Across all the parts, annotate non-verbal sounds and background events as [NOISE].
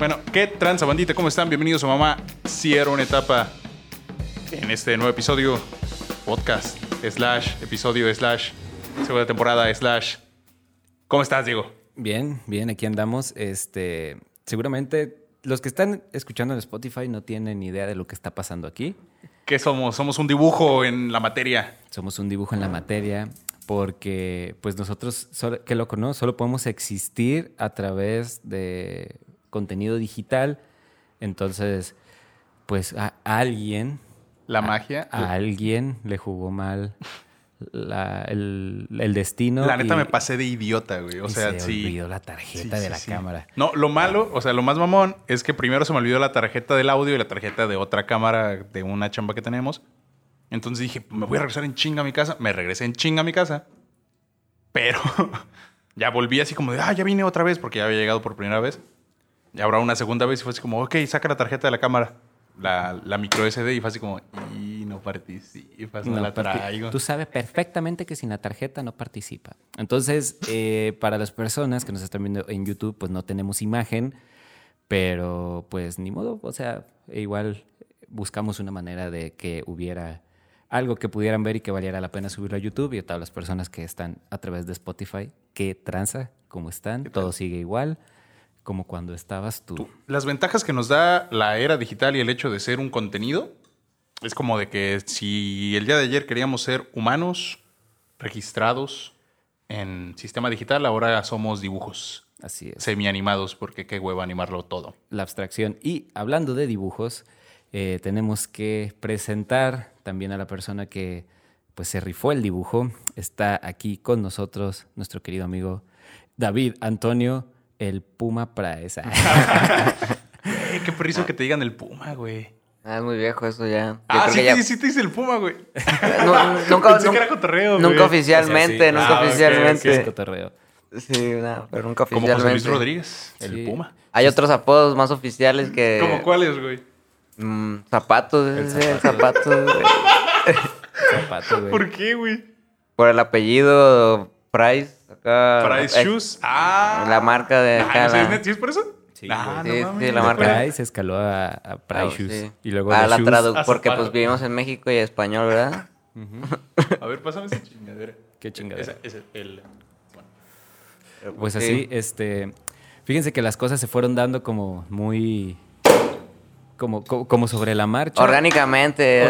Bueno, ¿qué tranza, bandita? ¿Cómo están? Bienvenidos a Mamá. Cierro una etapa en este nuevo episodio, podcast, slash, episodio, slash, segunda temporada, slash. ¿Cómo estás, Diego? Bien, bien, aquí andamos. Este, seguramente los que están escuchando en Spotify no tienen idea de lo que está pasando aquí. ¿Qué somos? Somos un dibujo en la materia. Somos un dibujo en la materia porque pues nosotros, solo, qué loco, ¿no? Solo podemos existir a través de contenido digital. Entonces, pues a alguien... La magia. A, alguien le jugó mal la- el, el destino. La neta y- me pasé de idiota, güey. O y sea, se sí. olvidó la tarjeta Sí, de sí, la sí. cámara. No, lo malo, o sea, lo más mamón es que primero se me olvidó la tarjeta del audio y la tarjeta de otra cámara de una chamba que tenemos. Entonces dije, me voy a regresar en chinga a mi casa. Me regresé en chinga a mi casa. Pero [LAUGHS] ya volví así como de, ah, ya vine otra vez porque ya había llegado por primera vez. Y ahora una segunda vez y fue así como, ok, saca la tarjeta de la cámara. La, la micro SD y fue así como, y no participas, no, la porque traigo. Tú sabes perfectamente que sin la tarjeta no participa. Entonces, eh, para las personas que nos están viendo en YouTube, pues no tenemos imagen, pero pues ni modo, o sea, igual buscamos una manera de que hubiera algo que pudieran ver y que valiera la pena subirlo a YouTube y a todas las personas que están a través de Spotify, que tranza, cómo están, todo sigue igual, como cuando estabas tú. Tú- Las ventajas que nos da la era digital y el hecho de ser un contenido es como de que si el día de ayer queríamos ser humanos registrados en sistema digital, ahora somos dibujos Así es. semi animados porque qué huevo animarlo todo. la abstracción. Y hablando de dibujos, eh, tenemos que presentar también a la persona que pues se rifó el dibujo. Está aquí con nosotros nuestro querido amigo David Antonio, el Puma Praesa. [LAUGHS] [LAUGHS] Eh, qué perrizo que te digan el puma, güey. Ah, es muy viejo eso ya. Yo Ah, creo sí, que ya- sí, sí te dice el puma, güey. [LAUGHS] No, nunca, Pensé que nunca- era cotorreo, güey. nunca oficialmente, O sea, sí. nunca Ah, ok, ok, oficialmente. Es cotorreo. Sí, no, pero nunca Como José oficialmente. Luis Rodríguez, el Sí. puma. Hay otros apodos más oficiales que... ¿Cómo cuáles, güey? Mm, zapatos, El el zapatos. güey. Zapato, güey. ¿Por qué, güey? Por el apellido Price. Acá, Price eh, Shoes. Ah. La marca de Ah, acá. ¿no sabes, la- net- ¿Sí es por eso? Sí, Ah, güey. Sí, no sí, mames. la marca. Price escaló a, a Price Ah, Shoes. sí. Y luego Ah, de la Shoes tradu- a porque pues vivimos en México y español, ¿verdad? A ver, pásame esa chingadera. Qué chingadera. Esa- esa- el- bueno. Pues Sí. así, este, fíjense que las cosas se fueron dando como muy, como, como, sobre la marcha. Orgánicamente.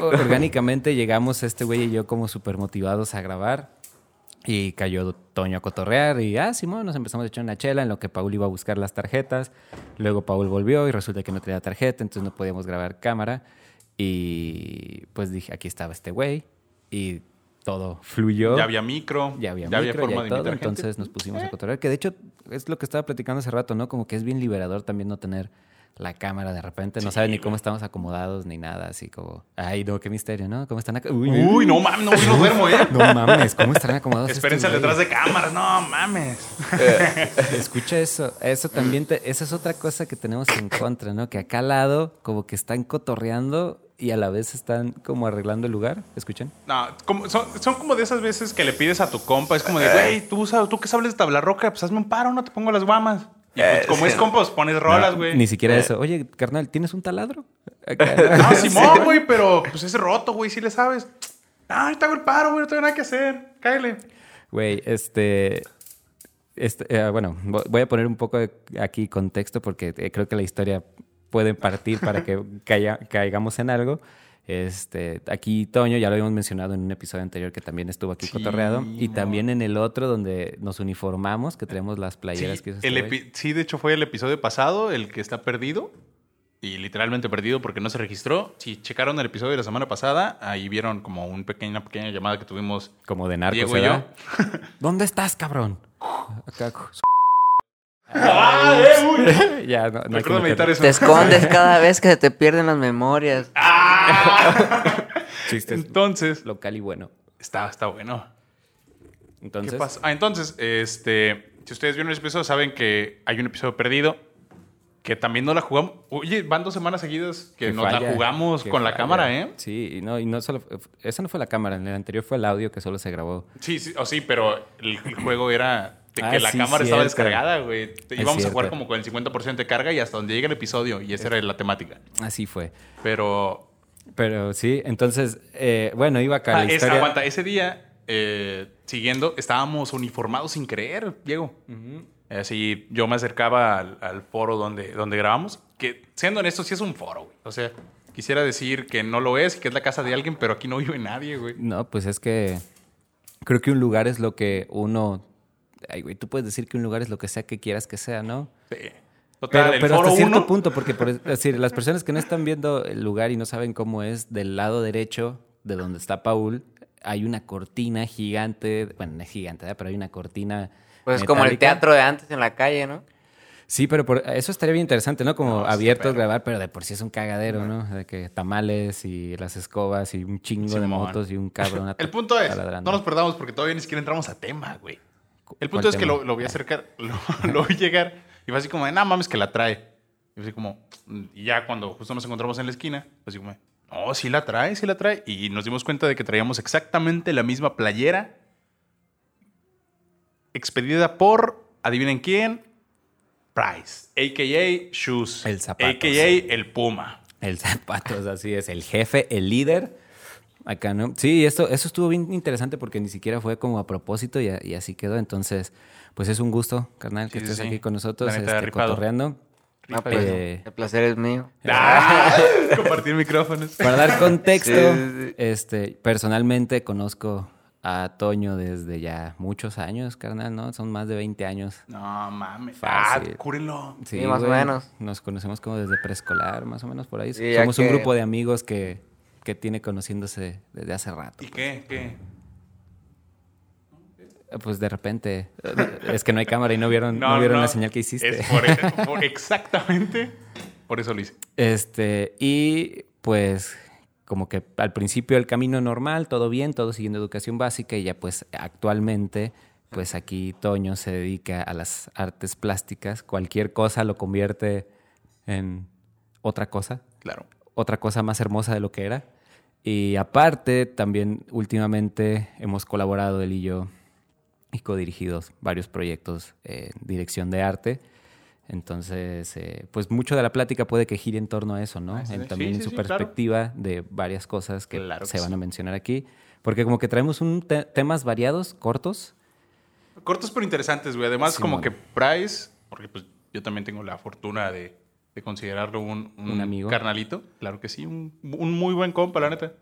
Orgánicamente llegamos este güey y yo como súper motivados a grabar. Y cayó Toño a cotorrear y, ah, Simón, nos empezamos a echar una chela en lo que Paul iba a buscar las tarjetas. Luego Paul volvió y resulta que no tenía tarjeta, entonces no podíamos grabar cámara. Y pues dije, aquí estaba este güey y todo fluyó. Ya había micro. Ya había, ya había micro, forma ya de todo, entonces nos pusimos a cotorrear. Que de hecho es lo que estaba platicando hace rato, ¿no? Como que es bien liberador también no tener la cámara de repente. No Sí, sabes ni cómo estamos acomodados ni nada. Así como, ay, no, qué misterio, ¿no? ¿Cómo están acá? Uy, no mames, no, no duermo, ¿eh? [LAUGHS] No mames, ¿cómo estarán acomodados? Espérense detrás de cámaras, no mames. [LAUGHS] Escucha eso. Eso también, te- esa es otra cosa que tenemos en contra, ¿no? Que acá al lado como que están cotorreando y a la vez están como arreglando el lugar. ¿Escuchan? No, como- son, son como de esas veces que le pides a tu compa, es como de, güey, tú, sabes- tú que sabes de tabla roca, pues hazme un paro, no te pongo las guamas. Y pues, Eh, como es pues pones rolas, No, güey. Ni siquiera eso. Oye, carnal, ¿tienes un taladro? [LAUGHS] Acá. No, [LAUGHS] Simón, güey, pero pues es roto, güey, sí le sabes. Ah, yo te hago el paro, güey, no tengo nada que hacer. Cáele. Güey, este. este, eh, bueno, vo- voy a poner un poco de aquí contexto porque eh, creo que la historia puede partir para que [LAUGHS] caiga- caigamos en algo. Este, aquí Toño, ya lo habíamos mencionado en un episodio anterior que también estuvo aquí Sí, cotorreado. Y también en el otro donde nos uniformamos, que tenemos las playeras Sí, que el sí, de hecho fue el episodio pasado, el que está perdido. Y literalmente perdido porque no se registró. Si checaron el episodio de la semana pasada, ahí vieron como un pequeña, una pequeña llamada que tuvimos Como de narcos, Diego y ¿verdad? [LAUGHS] ¿Dónde estás, cabrón? Acá. ¡Ah, eh, uy! [LAUGHS] ya, no, no hay que Recuerdo meditar eso. Te escondes cada vez que se te pierden las memorias. [LAUGHS] chistes Entonces, local y bueno. está, está bueno. Entonces, ¿Qué pasa? Ah, entonces, este, si ustedes vieron el episodio, saben que hay un episodio perdido que también no la jugamos. Oye, van dos semanas seguidas que, que nos la falla, jugamos que con la cámara, ¿eh? Sí, y no, y no solo. Esa no fue la cámara, en el anterior fue el audio que solo se grabó. Sí, sí, o sí, pero el, el juego era de Ah, que la sí, cámara estaba descargada, güey. Íbamos a jugar como con el 50% de carga y hasta donde llegue el episodio. Y esa era la temática. Así fue. Pero. Pero sí, entonces, eh, bueno, iba acá Ah, la es- aguanta, ese día, eh, siguiendo, estábamos uniformados sin creer, Diego. Así, yo me acercaba al, al foro donde, donde grabamos, que siendo honesto, sí es un foro, güey. O sea, quisiera decir que no lo es, que es la casa de alguien, pero aquí no vive nadie, güey. No, pues es que creo que un lugar es lo que uno... Ay, güey, tú puedes decir que un lugar es lo que sea que quieras que sea, ¿no? Sí. Total, Pero, el pero foro hasta cierto uno- punto, porque por es decir, las personas que no están viendo el lugar y no saben cómo es, del lado derecho de donde está Paul, hay una cortina gigante, bueno, no es gigante, ¿verdad? pero hay una cortina. Pues como el teatro de antes en la calle, ¿no? Sí, pero por, eso estaría bien interesante, ¿no? Como No, sí, abierto pero- grabar, pero de por sí es un cagadero, ¿no? De que tamales y las escobas y un chingo de motos y un cabrón. [LAUGHS] El punto es, taladrando. no nos perdamos porque todavía ni siquiera entramos a tema, güey. El ¿Cuál punto es que lo, lo vi acercar, [LAUGHS] lo, lo vi llegar y fue así como, de, nah, mames, que la trae. Y así como, y ya cuando justo nos encontramos en la esquina, fue así como, no, sí la trae, sí la trae. Y nos dimos cuenta de que traíamos exactamente la misma playera expedida por, adivinen quién, Price, a.k.a. Shoes, El zapatos. a.k.a. el Puma. El zapatos, así es. El jefe, el líder. Acá, ¿no? Sí, esto, eso estuvo bien interesante porque ni siquiera fue como a propósito y, a- y así quedó. Entonces, pues es un gusto, carnal, que Sí, sí, estés sí. aquí con nosotros, este, cotorreando. No, pues, Eh, el placer es mío. Ah, [LAUGHS] compartir micrófonos. Para dar contexto, Sí, sí, sí. este, personalmente conozco a Toño desde ya muchos años, carnal, ¿no? Son más de 20 años. No mames. Fácil. Ah, cúrenlo. Sí, más o menos. Nos conocemos como desde preescolar, más o menos por ahí. Sí, Somos un que- grupo de amigos que, que tiene conociéndose desde hace rato. ¿Y qué? ¿Qué? Eh, Pues de repente, eh, es que no hay cámara y no vieron, no, vieron la señal que hiciste. Es por, [LAUGHS] por- exactamente por eso lo hice. Este, y pues como que al principio el camino normal, todo bien, todo siguiendo educación básica y ya pues actualmente pues aquí Toño se dedica a las artes plásticas, cualquier cosa lo convierte en otra cosa, Claro. otra cosa más hermosa de lo que era. Y aparte también últimamente hemos colaborado él y yo y codirigidos varios proyectos en dirección de arte. Entonces, eh, pues mucho de la plática puede que gire en torno a eso, ¿no? Ah, sí, En- también sí, en su sí, claro. perspectiva de varias cosas que Claro que se van sí. a mencionar aquí. Porque como que traemos un te- temas variados, cortos. Cortos pero interesantes, güey. Además, como mon. que Price, porque pues yo también tengo la fortuna de, de considerarlo un, Un amigo. carnalito. Claro que sí, un, un muy buen compa, la neta.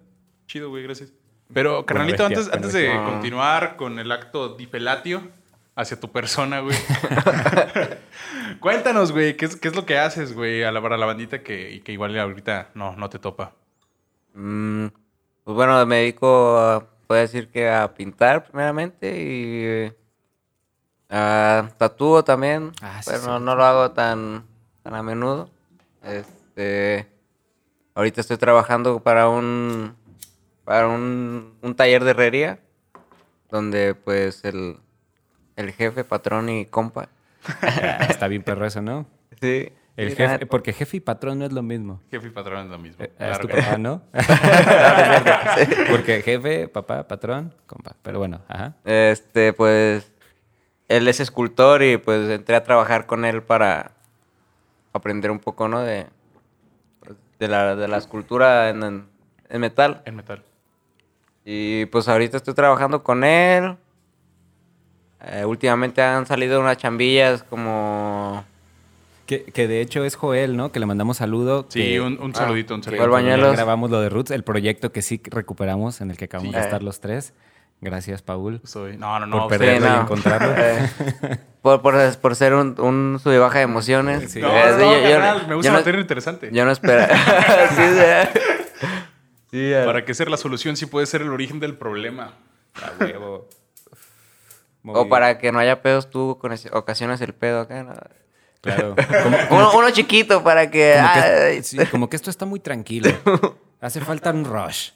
Chido, güey, gracias. Pero, carnalito, bestia, antes, antes de bestia. continuar con el acto difelatio hacia tu persona, güey. [LAUGHS] Cuéntanos, güey, ¿qué es, qué es lo que haces, güey, a la, para la bandita que, y que igual ahorita no, no te topa? Mm, pues bueno, me dedico, a, puedo decir que a pintar primeramente y eh, a tatúo también, Ah, sí, pero sí. no, no lo hago tan, tan a menudo. Este, ahorita estoy trabajando para un, para un, un taller de herrería, donde pues el, el jefe, patrón y compa. Ah, [LAUGHS] Está bien perro eso, ¿no? Sí. El sí, jefe, la- porque jefe y patrón no es lo mismo. Jefe y patrón es lo mismo. Eh, Claro es tu que papá, [LAUGHS] ¿no? Porque jefe, papá, patrón, compa. Pero bueno, ajá. Este, pues, él es escultor y pues entré a trabajar con él para aprender un poco, ¿no? De, de, la, de la escultura en, en- en metal. En metal. Y pues ahorita estoy trabajando con él. Eh, últimamente han salido unas chambillas como... Que, que de hecho es Joel, ¿no? Que le mandamos saludo. Sí, que- un, un ah, saludito, un que saludito. Ya grabamos lo de Roots, el proyecto que sí recuperamos, en el que acabamos Sí. de estar los tres. Gracias, Paul. Soy- No, no, no. por perderlo no. encontrarlo. [LAUGHS] eh, por, por, por ser un, un sub y baja de emociones. Sí. No, Eh, no, yo- yo- carnal, me gusta mantener interesante. Yo no esperaba. [LAUGHS] sí, sí. Sí, eh. Para que ser la solución sí puede ser el origen del problema. A huevo. O para que no haya pedos, tú con ese- ocasiones el pedo acá. ¿no? Claro. [LAUGHS] Uno, uno chiquito para que... Como que, ay, sí, como que esto está muy tranquilo. Hace falta un rush.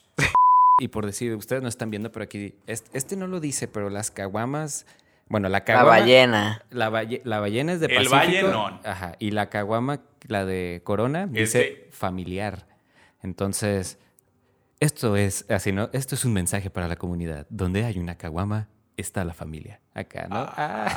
Y por decir, ustedes no están viendo, pero aquí, este, este no lo dice, pero las caguamas, bueno, la la caguama. ballena. La, balle- la ballena es de El Pacífico. ballenón. Ajá. Y la caguama, la de Corona, Es dice de- familiar. Entonces, esto es así, ¿no? Esto es un mensaje para la comunidad. Donde hay una caguama, está la familia. Acá, ¿no? Ah.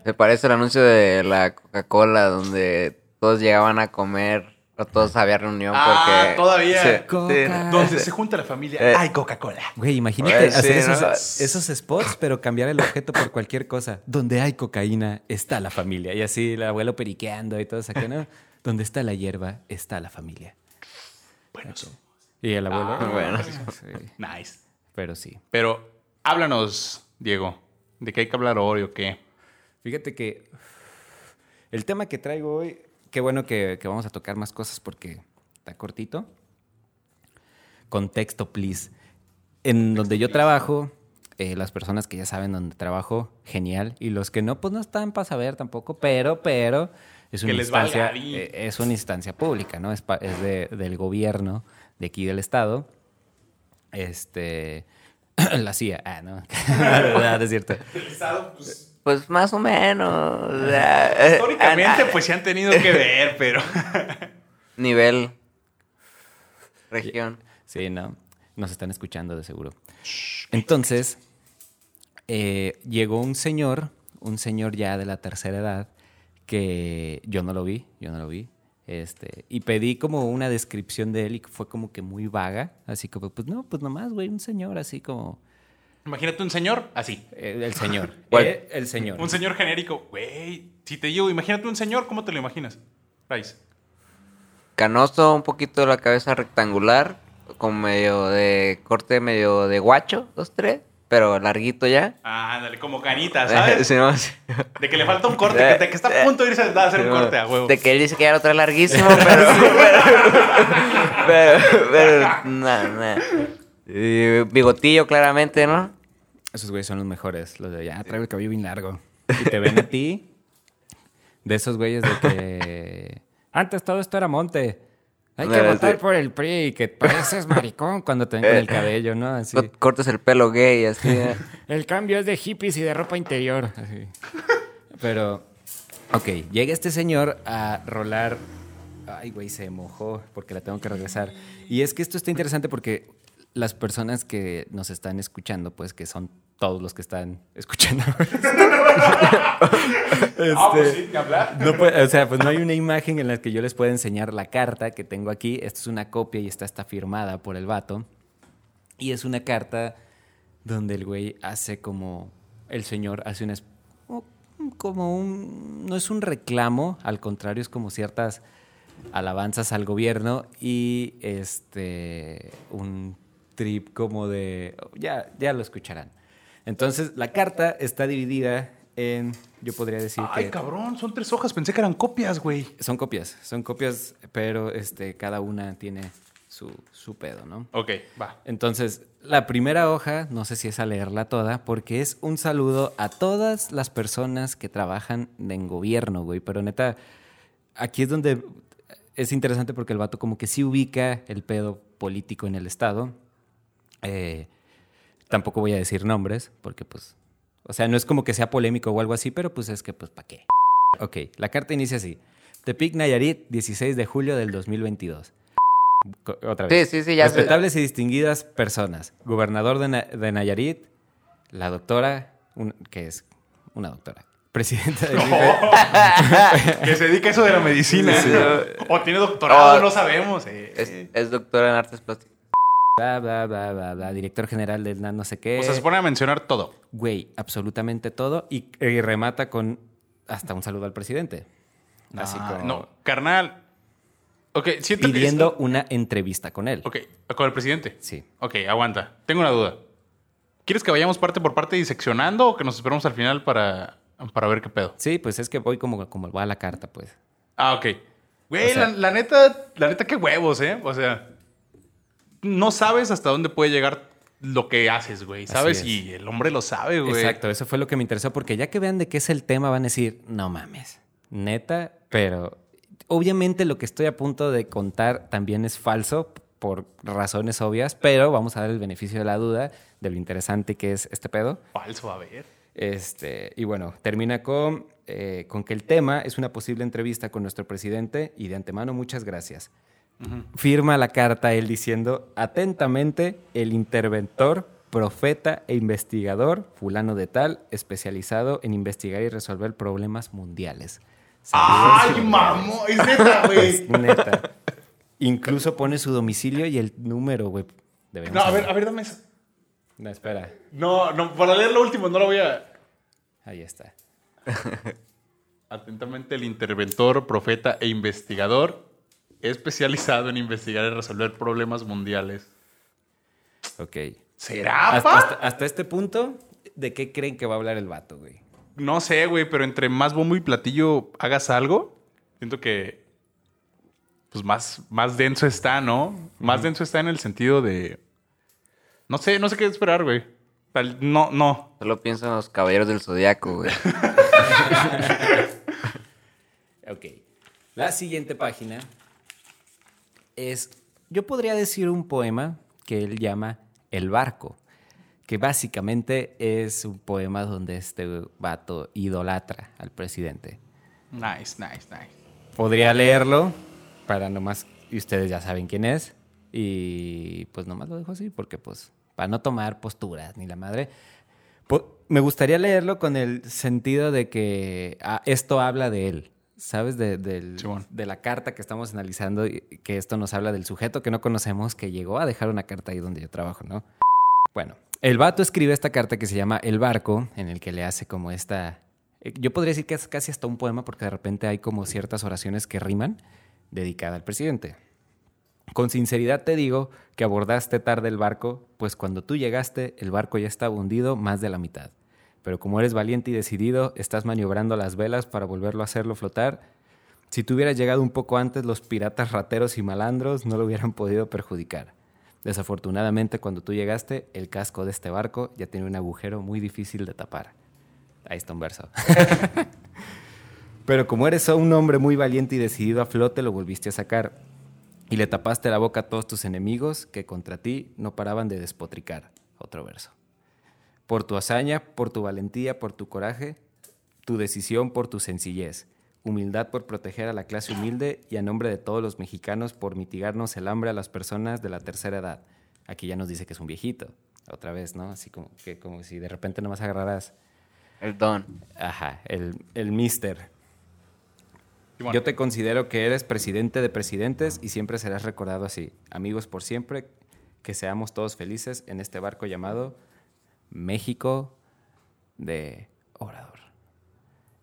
[LAUGHS] Me parece el anuncio de la Coca-Cola donde todos llegaban a comer todos había reunión Ah, porque... todavía. Sí, Coca. sí. Donde se junta la familia. Eh. Ay, Coca-Cola. Güey, imagínate Pues, hacer sí, esos, ¿no? esos spots, pero cambiar el objeto por cualquier cosa. Donde hay cocaína, está la familia. Y así el abuelo periqueando y todo eso. ¿no? Donde está la hierba, está la familia. Bueno. Y el abuelo. Ah, bueno. Sí, Nice. pero sí. Pero háblanos, Diego. ¿De qué hay que hablar hoy o qué? Fíjate que el tema que traigo hoy, qué bueno que, que vamos a tocar más cosas porque está cortito. Contexto, please. En donde yo trabajo, eh, las personas que ya saben dónde trabajo, genial. Y los que no, pues no están para saber tampoco, pero, pero es una instancia, eh, es una instancia pública, ¿no? Es, pa- es de- del gobierno de aquí del estado. Este, [CLEARS THROAT] la CIA, ah, no, [LAUGHS] no, no es cierto. Pues más o menos. o sea, Históricamente, ah, pues sí han tenido que ver, pero. [LAUGHS] Nivel. Región. Sí, no. Nos están escuchando de seguro. Entonces, eh, llegó un señor, un señor ya de la tercera edad, que yo no lo vi, yo no lo vi. Este, y pedí como una descripción de él y fue como que muy vaga. Así como, pues no, pues nomás, güey, un señor así como. Imagínate un señor así. eh, el señor. [LAUGHS] ¿Cuál? Eh, el señor. Un señor genérico. Güey, si te digo, imagínate un señor, ¿cómo te lo imaginas? Rice. Canoso, un poquito de la cabeza rectangular, con medio de corte, medio de guacho, dos, tres, pero larguito ya. Ah, ándale, como canita, ¿sabes? [LAUGHS] Sí, no, sí. De que le falta un corte, que, de que está a punto de irse a hacer un corte a huevo. De que él dice que ya lo trae larguísimo, [LAUGHS] pero. pero. pero. pero no, no. Y bigotillo, claramente, ¿no? Esos güeyes son los mejores. Los de ya traigo el cabello bien largo. [LAUGHS] Y te ven a ti. De esos güeyes de que. Antes todo esto era monte. Hay que No, votar por el PRI, que pareces [LAUGHS] maricón cuando te ven con el cabello, ¿no? Así. Co- Cortes el pelo gay, así. ¿eh? [LAUGHS] El cambio es de hippies y de ropa interior. Así. Pero, ok, llega este señor a rolar. Ay, güey, se mojó porque la tengo que regresar. Y es que esto está interesante porque las personas que nos están escuchando, pues que son todos los que están escuchando. [LAUGHS] Ah, pues sí, ni hablar. No puede- o sea, pues no hay una imagen en la que yo les pueda enseñar la carta que tengo aquí. Esta es una copia y esta está firmada por el vato. Y es una carta donde el güey hace como. El señor hace una. Como un. No es un reclamo, al contrario, es como ciertas alabanzas al gobierno y este. Un trip como de. Ya, ya lo escucharán. Entonces, la carta está dividida en. Yo podría decir Ay, que. cabrón, son tres hojas. Pensé que eran copias, güey. Son copias, son copias, pero este, cada una tiene su, su pedo, ¿no? Ok, va. Entonces, la primera hoja, no sé si es a leerla toda, porque es un saludo a todas las personas que trabajan en gobierno, güey. Pero neta, aquí es donde es interesante porque el vato como que sí ubica el pedo político en el Estado. Eh, tampoco voy a decir nombres, porque pues, o sea, no es como que sea polémico o algo así, pero pues es que, pues, ¿para qué? Ok, la carta inicia así. Tepic Nayarit, 16 de julio del 2022. Co- Otra vez. Sí, sí, sí, ya. Respetables y distinguidas personas. Gobernador de, Na- de Nayarit, la doctora, un- que es una doctora. Presidenta del [LAUGHS] IFE. que se dedica a eso de la medicina. Sí, sí. O tiene doctorado, Oh. no sabemos. eh. Es, es doctora en artes plásticas. Bla, bla, bla, bla, bla, director general del no sé qué. O sea, se pone a mencionar todo. Güey, absolutamente todo. Y, y remata con hasta un saludo al presidente. Así Ah, como No, carnal. Ok, siento pidiendo una entrevista con él. Ok, con el presidente. Sí. Ok, aguanta. Tengo una duda. ¿Quieres que vayamos parte por parte diseccionando o que nos esperemos al final para, para ver qué pedo? Sí, pues es que voy como, como va la carta, pues. Ah, ok. Güey, O sea- la, la neta, la neta, qué huevos, ¿eh? O sea, no sabes hasta dónde puede llegar lo que haces, güey. ¿Sabes? es. Y el hombre lo sabe, güey. Exacto, eso fue lo que me interesó, porque ya que vean de qué es el tema, van a decir, no mames, neta, pero obviamente lo que estoy a punto de contar también es falso por razones obvias, pero vamos a dar el beneficio de la duda de lo interesante que es este pedo. Falso, a ver. Este, y bueno, termina con, eh, con que el tema es una posible entrevista con nuestro presidente y de antemano muchas gracias. Firma la carta él diciendo atentamente el interventor profeta e investigador, fulano de tal, especializado en investigar y resolver problemas mundiales. ¡Ay, mamón! Es neta, [LAUGHS] güey. Es neta. Incluso pone su domicilio y el número, güey. No, a ver, saber. a ver, dame eso. No, espera. No, no, para leer lo último, no lo voy a. Ahí está. [LAUGHS] Atentamente, el interventor, profeta e investigador especializado en investigar y resolver problemas mundiales. Ok. ¿Será, Hasta, pa? hasta- hasta este punto, ¿de qué creen que va a hablar el vato, güey? No sé, güey, pero entre más bombo y platillo hagas algo, siento que pues más, más denso está, ¿no? Más denso está en el sentido de. No sé, no sé qué esperar, güey. No, no. Solo pienso en los caballeros del zodiaco, güey. [LAUGHS] Ok. La siguiente página es, yo podría decir un poema que él llama El barco, que básicamente es un poema donde este vato idolatra al presidente. Nice, nice, nice. Podría leerlo para nomás, y ustedes ya saben quién es, y pues nomás lo dejo así porque pues para no tomar posturas ni la madre. Po- me gustaría leerlo con el sentido de que ah, esto habla de él, ¿sabes? De, del- Simón. de la carta que estamos analizando, que esto nos habla del sujeto que no conocemos que llegó a dejar una carta ahí donde yo trabajo, ¿no? Bueno, el vato escribe esta carta que se llama El barco, en el que le hace como esta... eh, Yo podría decir que es casi hasta un poema porque de repente hay como ciertas oraciones que riman dedicada al presidente. Con sinceridad te digo que abordaste tarde el barco, pues cuando tú llegaste el barco ya estaba hundido más de la mitad. Pero como eres valiente y decidido, estás maniobrando las velas para volverlo a hacerlo flotar. Si tú hubieras llegado un poco antes, los piratas rateros y malandros no lo hubieran podido perjudicar. Desafortunadamente, cuando tú llegaste, el casco de este barco ya tiene un agujero muy difícil de tapar. Ahí está un verso. [LAUGHS] Pero como eres un hombre muy valiente y decidido a flote, lo volviste a sacar. Y le tapaste la boca a todos tus enemigos que contra ti no paraban de despotricar. Otro verso. Por tu hazaña, por tu valentía, por tu coraje, tu decisión por tu sencillez, humildad por proteger a la clase humilde y a nombre de todos los mexicanos por mitigarnos el hambre a las personas de la tercera edad. Aquí ya nos dice que es un viejito. Otra vez, ¿no? Así como, que, como si de repente nomás agarraras, El don. ajá, el, el mister. Yo te considero que eres presidente de presidentes y siempre serás recordado así. Amigos por siempre, que seamos todos felices en este barco llamado México de Obrador.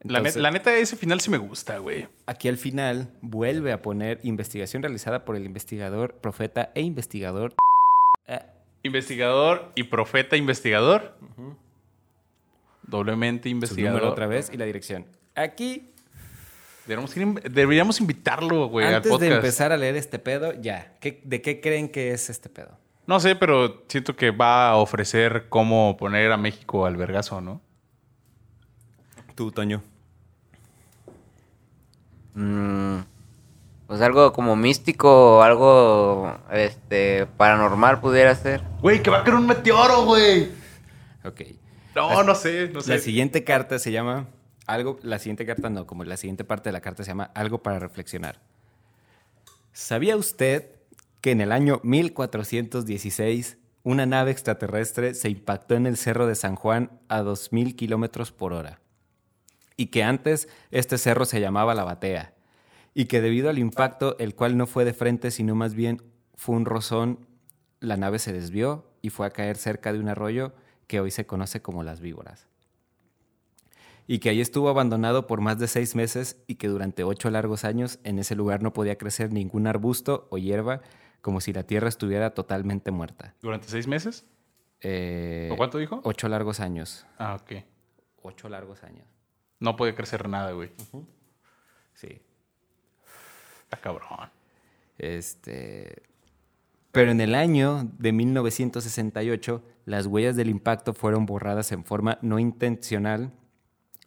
La, Entonces, la neta, ese final sí me gusta, güey. aquí al final vuelve a poner investigación realizada por el investigador, profeta e investigador. Eh, Investigador y profeta investigador. Doblemente investigador. otra vez y la dirección. Aquí, Deberíamos, ir- deberíamos invitarlo, güey, al antes podcast. de empezar a leer este pedo, ya, ¿qué- ¿de qué creen que es este pedo? No sé, pero siento que va a ofrecer cómo poner a México al vergazo, ¿no? Tú, Toño. Mm, pues algo como místico o algo este paranormal pudiera ser. Güey, que va a caer un meteoro, güey. Ok. No, no sé, no sé. La siguiente carta se llama algo, la siguiente carta no, como la siguiente parte de la carta se llama algo para reflexionar. ¿Sabía usted que en el año 1416 una nave extraterrestre se impactó en el cerro de San Juan a 2.000 kilómetros por hora? Y que antes este cerro se llamaba La Batea. Y que debido al impacto, el cual no fue de frente, sino más bien fue un rozón, la nave se desvió y fue a caer cerca de un arroyo que hoy se conoce como las víboras. Y que ahí estuvo abandonado por más de seis meses y que durante ocho largos años en ese lugar no podía crecer ningún arbusto o hierba, como si la tierra estuviera totalmente muerta. ¿Durante seis meses? Eh, ¿O cuánto dijo? Ocho largos años. Ah, ok. Ocho largos años. No puede crecer nada, güey. Sí. Está cabrón. Este, pero en el año de 1968, las huellas del impacto fueron borradas en forma no intencional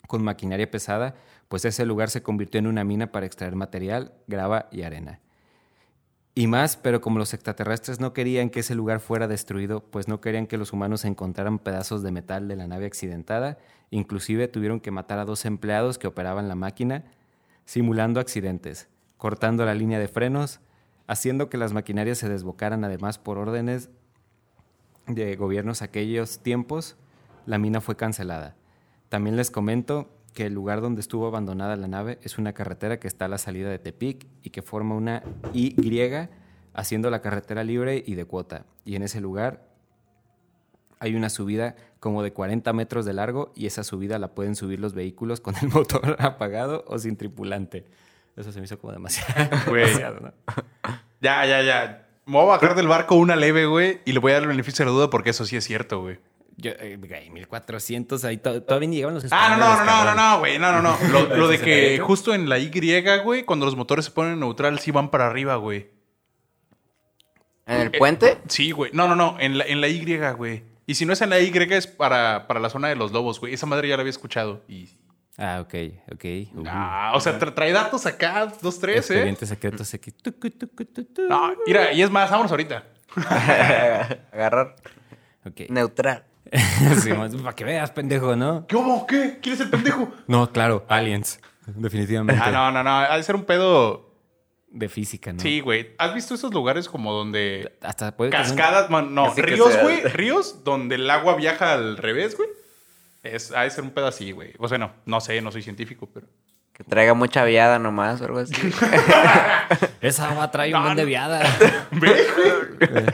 con maquinaria pesada, pues ese lugar se convirtió en una mina para extraer material, grava y arena. Y más, pero como los extraterrestres no querían que ese lugar fuera destruido, pues no querían que los humanos encontraran pedazos de metal de la nave accidentada, inclusive tuvieron que matar a dos empleados que operaban la máquina, simulando accidentes, cortando la línea de frenos, haciendo que las maquinarias se desbocaran además por órdenes de gobiernos aquellos tiempos, la mina fue cancelada. También les comento que el lugar donde estuvo abandonada la nave es una carretera que está a la salida de Tepic y que forma una Y haciendo la carretera libre y de cuota. Y en ese lugar hay una subida como de 40 metros de largo y esa subida la pueden subir los vehículos con el [LAUGHS] motor apagado o sin tripulante. Eso se me hizo como demasiado. [LAUGHS] demasiado ¿no? Ya, ya, ya. Me voy a bajar del barco una leve, güey, y le voy a dar el beneficio de la duda porque eso sí es cierto, güey. Yo, eh, güey, 1400, ahí to- todavía ni llegaban los Ah, no, no, no, no, no, güey. No, no, no. [LAUGHS] Lo, lo de ¿Se que justo en la Y, güey, cuando los motores se ponen en neutral, sí van para arriba, güey. ¿En el puente? Sí, güey. No, no, no. En la, en la Y, güey. Y si no es en la Y, es para, para la zona de los lobos, güey. Esa madre ya la había escuchado. Y... Ah, ok, ok. Uh, Ah, o sea, tra- trae datos acá, dos, tres, ¿eh? Secretos aquí. No, mira, y es más, vámonos ahorita. [LAUGHS] Agarrar Ok. neutral. [LAUGHS] Sí, [LAUGHS] para que veas, pendejo, ¿no? ¿Qué hubo? ¿Qué? ¿Quién es el pendejo? [LAUGHS] No, claro, aliens. Definitivamente. Ah, no, no, no. Ha de ser un pedo. De física, ¿no? Sí, güey. ¿Has visto esos lugares como donde Hasta puede un- Cascadas, man, no, Así ríos, güey, ríos donde el agua viaja al revés, güey. Es, ha de ser un pedo así, güey. O sea, no, no sé, no soy científico, pero. Que traiga mucha viada nomás o algo así. Esa agua trae un No, buen de no. viada. ¿Ves, güey?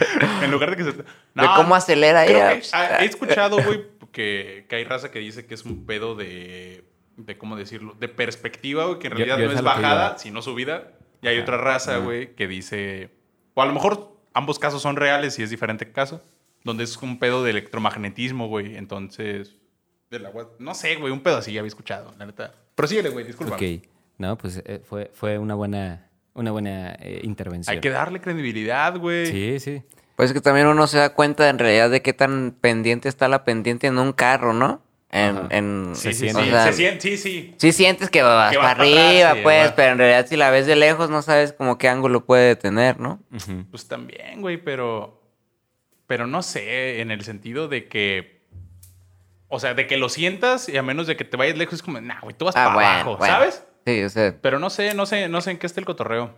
En lugar de que se. de cómo acelera ella. ah, he escuchado, [LAUGHS] güey, que, que hay raza que dice que es un pedo de. de ¿Cómo decirlo? De perspectiva, güey, que en Yo- realidad yo no es bajada, sino subida. Y hay otra raza, güey, que dice. O a lo mejor ambos casos son reales y es diferente caso. Donde es un pedo de electromagnetismo, güey. Entonces. Del agua. No sé, güey, un pedo así había escuchado, la neta. Pero síguele, güey, disculpa. ok. No, pues eh, fue, fue una buena, una buena eh, intervención. Hay que darle credibilidad, güey. Sí, sí. Pues es que también uno se da cuenta en realidad de qué tan pendiente está la pendiente en un carro, ¿no? En, en, Sí, sí, sí. o sea, se siente, sí, sí. sí sientes que vas Que para vas para atrás, arriba, pues, pero en realidad si la ves de lejos no sabes como qué ángulo puede tener, ¿no? Pues también, güey, pero. Pero no sé, en el sentido de que. O sea, de que lo sientas y a menos de que te vayas lejos, es como, nah, güey, tú vas Ah, para bueno, abajo, bueno. ¿sabes? Sí, o sea, Pero no sé, no sé, no sé en qué está el cotorreo.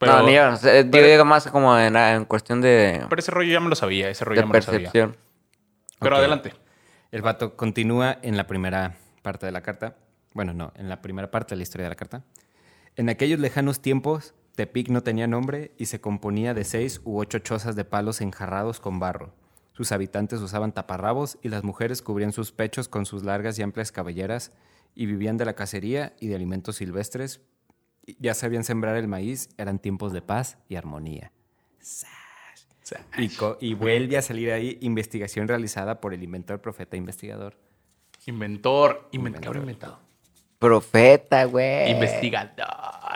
Pero, no, ni yo, yo pero- digo más como en, en cuestión de, pero ese rollo ya me lo sabía, ese rollo de ya me lo sabía. percepción. Pero Ok. adelante. El vato continúa en la primera parte de la carta. Bueno, no, en la primera parte de la historia de la carta. En aquellos lejanos tiempos, Tepic no tenía nombre y se componía de seis u ocho chozas de palos enjarrados con barro. Sus habitantes usaban taparrabos y las mujeres cubrían sus pechos con sus largas y amplias cabelleras y vivían de la cacería y de alimentos silvestres. Ya sabían sembrar el maíz, eran tiempos de paz y armonía. Y, y vuelve a salir ahí investigación realizada por el inventor, profeta, investigador. Inventor, inventor, inventado. Profeta, güey. Investigador.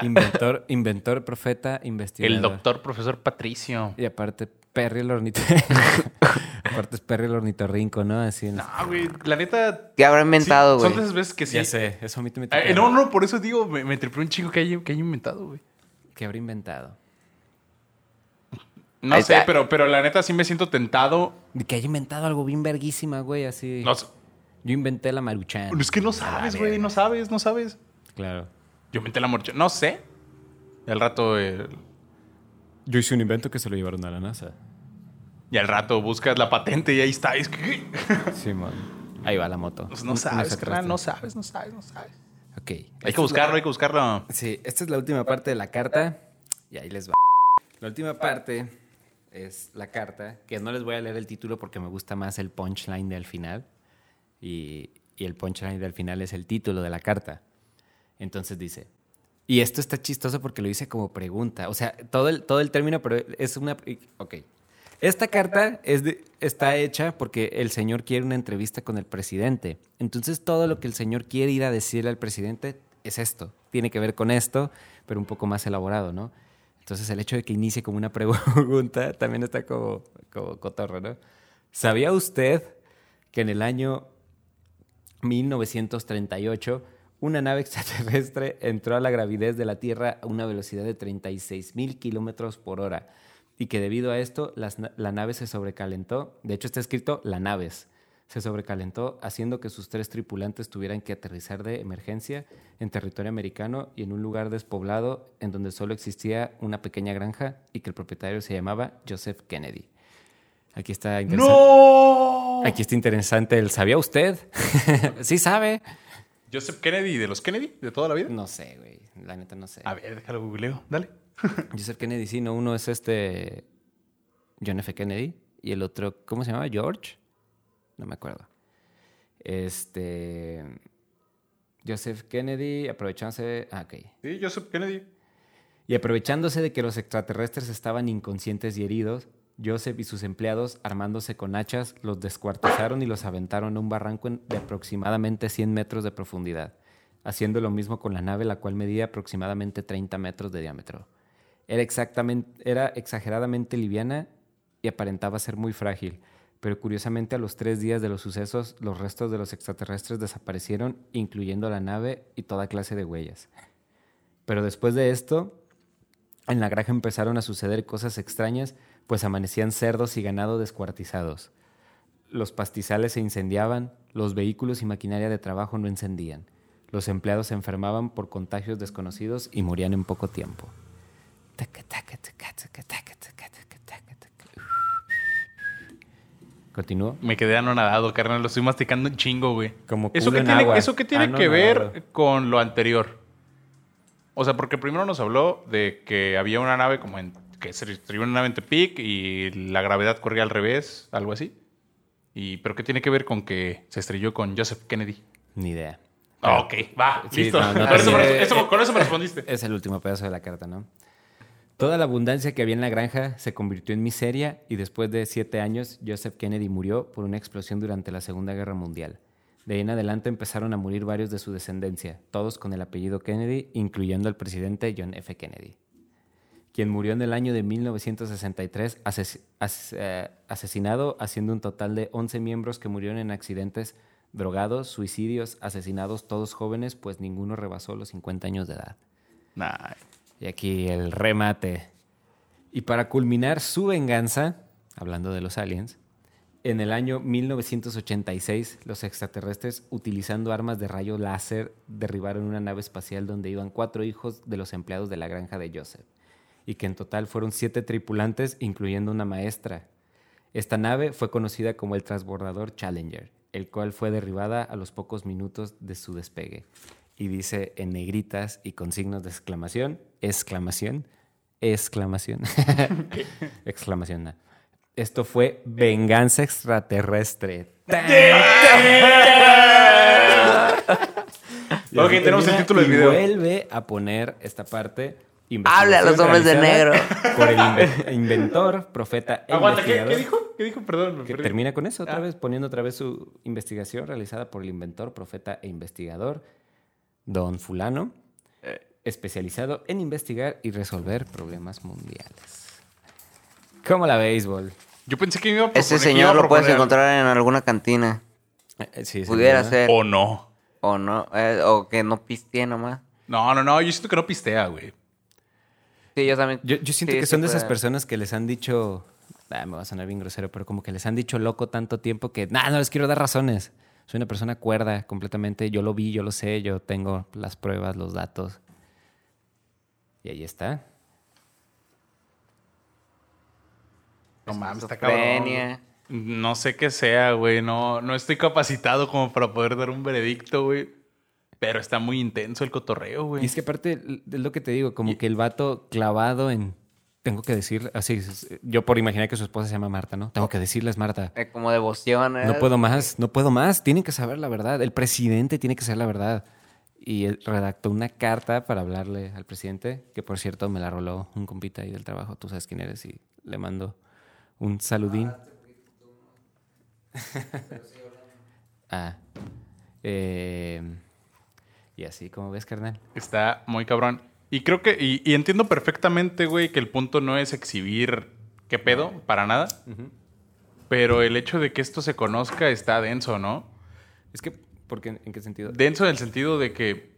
Inventor, inventor, profeta, investigador. El doctor profesor Patricio. Y aparte, Perry el ornito. [LAUGHS] aparte es Perry el ornitorrinco, ¿no? Así en- No, güey, la neta. ¿Qué habrá inventado, sí, güey? Son de esas veces que sí. Ya sé, eso a mí me Eh, no, no, por eso digo, me, me un chico que haya, que haya inventado, güey. ¿Qué habrá inventado? No Ahí sé, está. pero, pero la neta sí me siento tentado. Que haya inventado algo bien verguísima, güey, así. No, sé. Yo inventé la maruchan. es que no sabes, güey, no sabes, no sabes. Claro. Yo inventé la morcha. No sé. Y al rato, eh, Yo hice un invento que se lo llevaron a la NASA. y al rato buscas la patente y ahí está. Es que, [LAUGHS] Sí, man. Ahí va la moto. pues no sabes, carnal, no sabes, no sabes, no sabes. Ok. Hay que buscarlo, hay que buscarlo. Sí, esta es la última parte de la carta y ahí les va. La última parte es la carta, que no les voy a leer el título porque me gusta más el punchline del final. Y, y el punchline del final es el título de la carta. Entonces dice, y esto está chistoso porque lo hice como pregunta, o sea, todo el, todo el término, pero es una... Ok. Esta carta está hecha porque el señor quiere una entrevista con el presidente. Entonces todo lo que el señor quiere ir a decirle al presidente es esto. Tiene que ver con esto, pero un poco más elaborado, ¿no? Entonces el hecho de que inicie como una [LAUGHS] pregunta también está como, como cotorro, ¿no? ¿Sabía usted que en el año 1938 una nave [LAUGHS] extraterrestre entró a la gravidez de la Tierra a una velocidad de 36 mil kilómetros por hora y que debido a esto las la nave se sobrecalentó. De hecho está escrito la naves. Se sobrecalentó haciendo que sus tres tripulantes tuvieran que aterrizar de emergencia en territorio americano y en un lugar despoblado en donde solo existía una pequeña granja y que el propietario se llamaba Joseph Kennedy. Aquí está interesante. ¡No! Aquí está interesante el ¿sabía usted? [LAUGHS] sí sabe. Joseph Kennedy, de los Kennedy, de toda la vida. No sé, güey. La neta no sé. A ver, déjalo googleo. Dale. [LAUGHS] Joseph Kennedy, sí, no. Uno es este John F. Kennedy y el otro, ¿cómo se llama? George. No me acuerdo. Este. Joseph Kennedy, aprovechándose. Ah, ok. Sí, Joseph Kennedy. Y aprovechándose de que los extraterrestres estaban inconscientes y heridos, Joseph y sus empleados, armándose con hachas, los descuartizaron y los aventaron a un barranco de aproximadamente 100 metros de profundidad, haciendo lo mismo con la nave, la cual medía aproximadamente 30 metros de diámetro. Era, exactamente, era exageradamente liviana y aparentaba ser muy frágil, pero curiosamente a los tres días de los sucesos, los restos de los extraterrestres desaparecieron, incluyendo la nave y toda clase de huellas. Pero después de esto, en la granja empezaron a suceder cosas extrañas, pues amanecían cerdos y ganado descuartizados. Los pastizales se incendiaban, los vehículos y maquinaria de trabajo no encendían. Los empleados se enfermaban por contagios desconocidos y morían en poco tiempo. Continúo. Me quedé anonadado, carnal. Lo estoy masticando un chingo, güey. Como ¿Eso que, tiene, ¿Eso que tiene que ver con lo anterior? O sea, porque primero nos habló de que había una nave como en que se estrelló una nave Tepic y la gravedad corría al revés, algo así. Y, ¿Pero qué tiene que ver con que se estrelló con Joseph Kennedy? Ni idea. Ah, ok, va, Sí, listo. no, no [LAUGHS] eso me eso- con eso me respondiste. Es el último pedazo de la carta, ¿no? Toda la abundancia que había en la granja se convirtió en miseria y después de siete años Joseph Kennedy murió por una explosión durante la Segunda Guerra Mundial. De ahí en adelante empezaron a morir varios de su descendencia, todos con el apellido Kennedy, incluyendo al presidente John F. Kennedy, quien murió en el año de 1963 ases- as- eh, asesinado, haciendo un total de 11 miembros que murieron en accidentes, drogados, suicidios, asesinados, todos jóvenes, pues ninguno rebasó los 50 años de edad. Nah, Y aquí el remate. Y para culminar su venganza, hablando de los aliens, en el año 1986 los extraterrestres, utilizando armas de rayo láser, derribaron una nave espacial donde iban cuatro hijos de los empleados de la granja de Joseph, y que en total fueron siete tripulantes, incluyendo una maestra. Esta nave fue conocida como el transbordador Challenger, el cual fue derribada a los pocos minutos de su despegue. Y dice en negritas y con signos de exclamación, exclamación, exclamación, [LAUGHS] exclamación. no. Esto fue venganza extraterrestre. Ok, tenemos el título del video. Vuelve a poner esta parte. Hable a los hombres de realizada Por el inve- inventor, profeta e Aguanta, ¿qué, investigador. qué dijo? ¿Qué dijo? Perdón, me Que perdí. termina con eso otra Ah. vez, poniendo otra vez su investigación realizada por el inventor, profeta e investigador, don fulano, especializado en investigar y resolver problemas mundiales. ¿Cómo la béisbol? Yo pensé que iba a Ese a señor lo puedes encontrar en alguna cantina. Eh, sí, Pudiera señora. ser. O no. O no. eh, o que no pistee nomás. No, no, no. Yo siento que no pistea, güey. Sí, yo también. Yo, yo siento sí, que sí son de esas personas que les han dicho, ah, me va a sonar bien grosero, pero como que les han dicho loco tanto tiempo que, nada, no les quiero dar razones. Soy una persona cuerda completamente. Yo lo vi, yo lo sé, yo tengo las pruebas, los datos. Y ahí está. No mames, está cabrón. No sé qué sea, güey. No, no estoy capacitado como para poder dar un veredicto, güey. Pero está muy intenso el cotorreo, güey. Y es que aparte, es lo que te digo, como que el vato clavado en... Tengo que decir, así, yo por imaginar que su esposa se llama Marta, ¿no? Tengo que decirles Marta. Eh, como devoción. ¿eh? No puedo más, no puedo más. Tienen que saber la verdad. El presidente tiene que saber la verdad. Y él redactó una carta para hablarle al presidente, que por cierto me la roló un compita ahí del trabajo. Tú sabes quién eres y le mando un saludín. ah. [LAUGHS] Eh, y así, como ves, carnal. Está muy cabrón. Y creo que, y, y entiendo perfectamente, güey, que el punto no es exhibir qué pedo, para nada. Pero el hecho de que esto se conozca está denso, ¿no? Es que, ¿por qué? ¿En qué sentido? Denso en el sentido de que.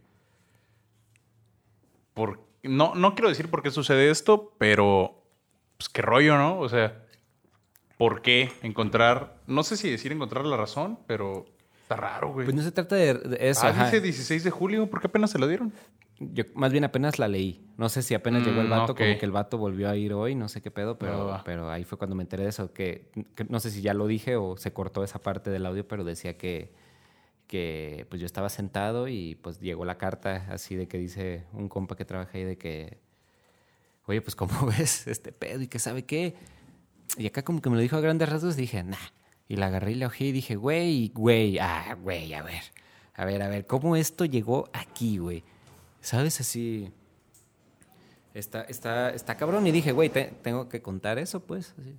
Por, no, no quiero decir por qué sucede esto, pero. Pues qué rollo, ¿no? O sea, ¿por qué encontrar. No sé si decir encontrar la razón, pero. Está raro, güey. Pues no se trata de, de eso. ah, ajá. dice 16 de julio. ¿Por qué apenas se lo dieron? Yo más bien apenas la leí. No sé si apenas llegó el Mm, vato, ok. como que el vato volvió a ir hoy, no sé qué pedo, pero, Ah. pero ahí fue cuando me enteré de eso, que, que no sé si ya lo dije o se cortó esa parte del audio, pero decía que, que pues yo estaba sentado y pues llegó la carta así de que dice un compa que trabaja ahí de que, oye, pues ¿cómo [LAUGHS] ves este pedo y que sabe qué? Y acá como que me lo dijo a grandes rasgos, dije, nah. Y la agarré y la ojé y dije, güey, güey, ah, güey, a ver. A ver, a ver, ¿cómo esto llegó aquí, güey? ¿Sabes? Así. Está, está, está cabrón. Y dije, güey, te- tengo que contar eso, pues. Así.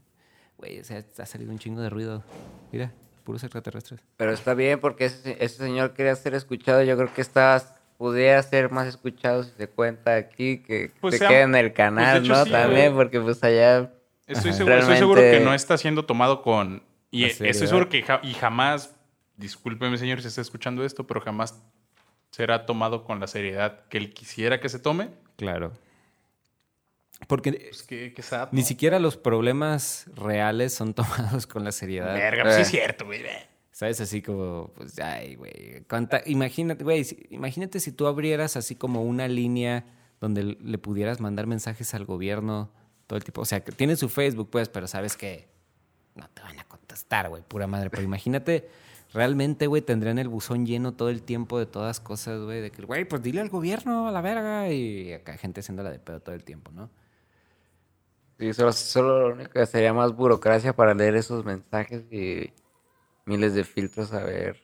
Güey, o sea, ha salido un chingo de ruido. Mira, puros extraterrestres. Pero está bien porque ese, ese señor quería ser escuchado. Yo creo que está, pudiera ser más escuchado si se cuenta aquí que Pues se sea- quede en el canal, pues hecho ¿no? sí, También, güey. porque pues allá... Estoy, Ajá. seguro, estoy seguro que no está siendo tomado con... Y La e- estoy seriedad. seguro que ja- y jamás, discúlpeme señor si está escuchando esto, pero jamás será tomado con la seriedad que él quisiera que se tome. Claro. Porque Pues sad, ni ¿no? siquiera los problemas reales son [LAUGHS] tomados con la seriedad. Verga, pues sí Eh. es cierto, güey. ¿Sabes? Así como, pues, ay, güey. Imagínate, güey, imagínate si tú abrieras así como una línea donde le pudieras mandar mensajes al gobierno todo el tipo. O sea, que tiene su Facebook, pues, pero sabes que no te van a contestar, güey, pura madre. Pero imagínate, realmente, güey, tendrían el buzón lleno todo el tiempo de todas cosas, güey, de que, güey, pues dile al gobierno, a la verga. Y acá gente haciéndola de pedo todo el tiempo, ¿no? Sí, solo, solo lo único que sería más burocracia para leer esos mensajes y miles de filtros a ver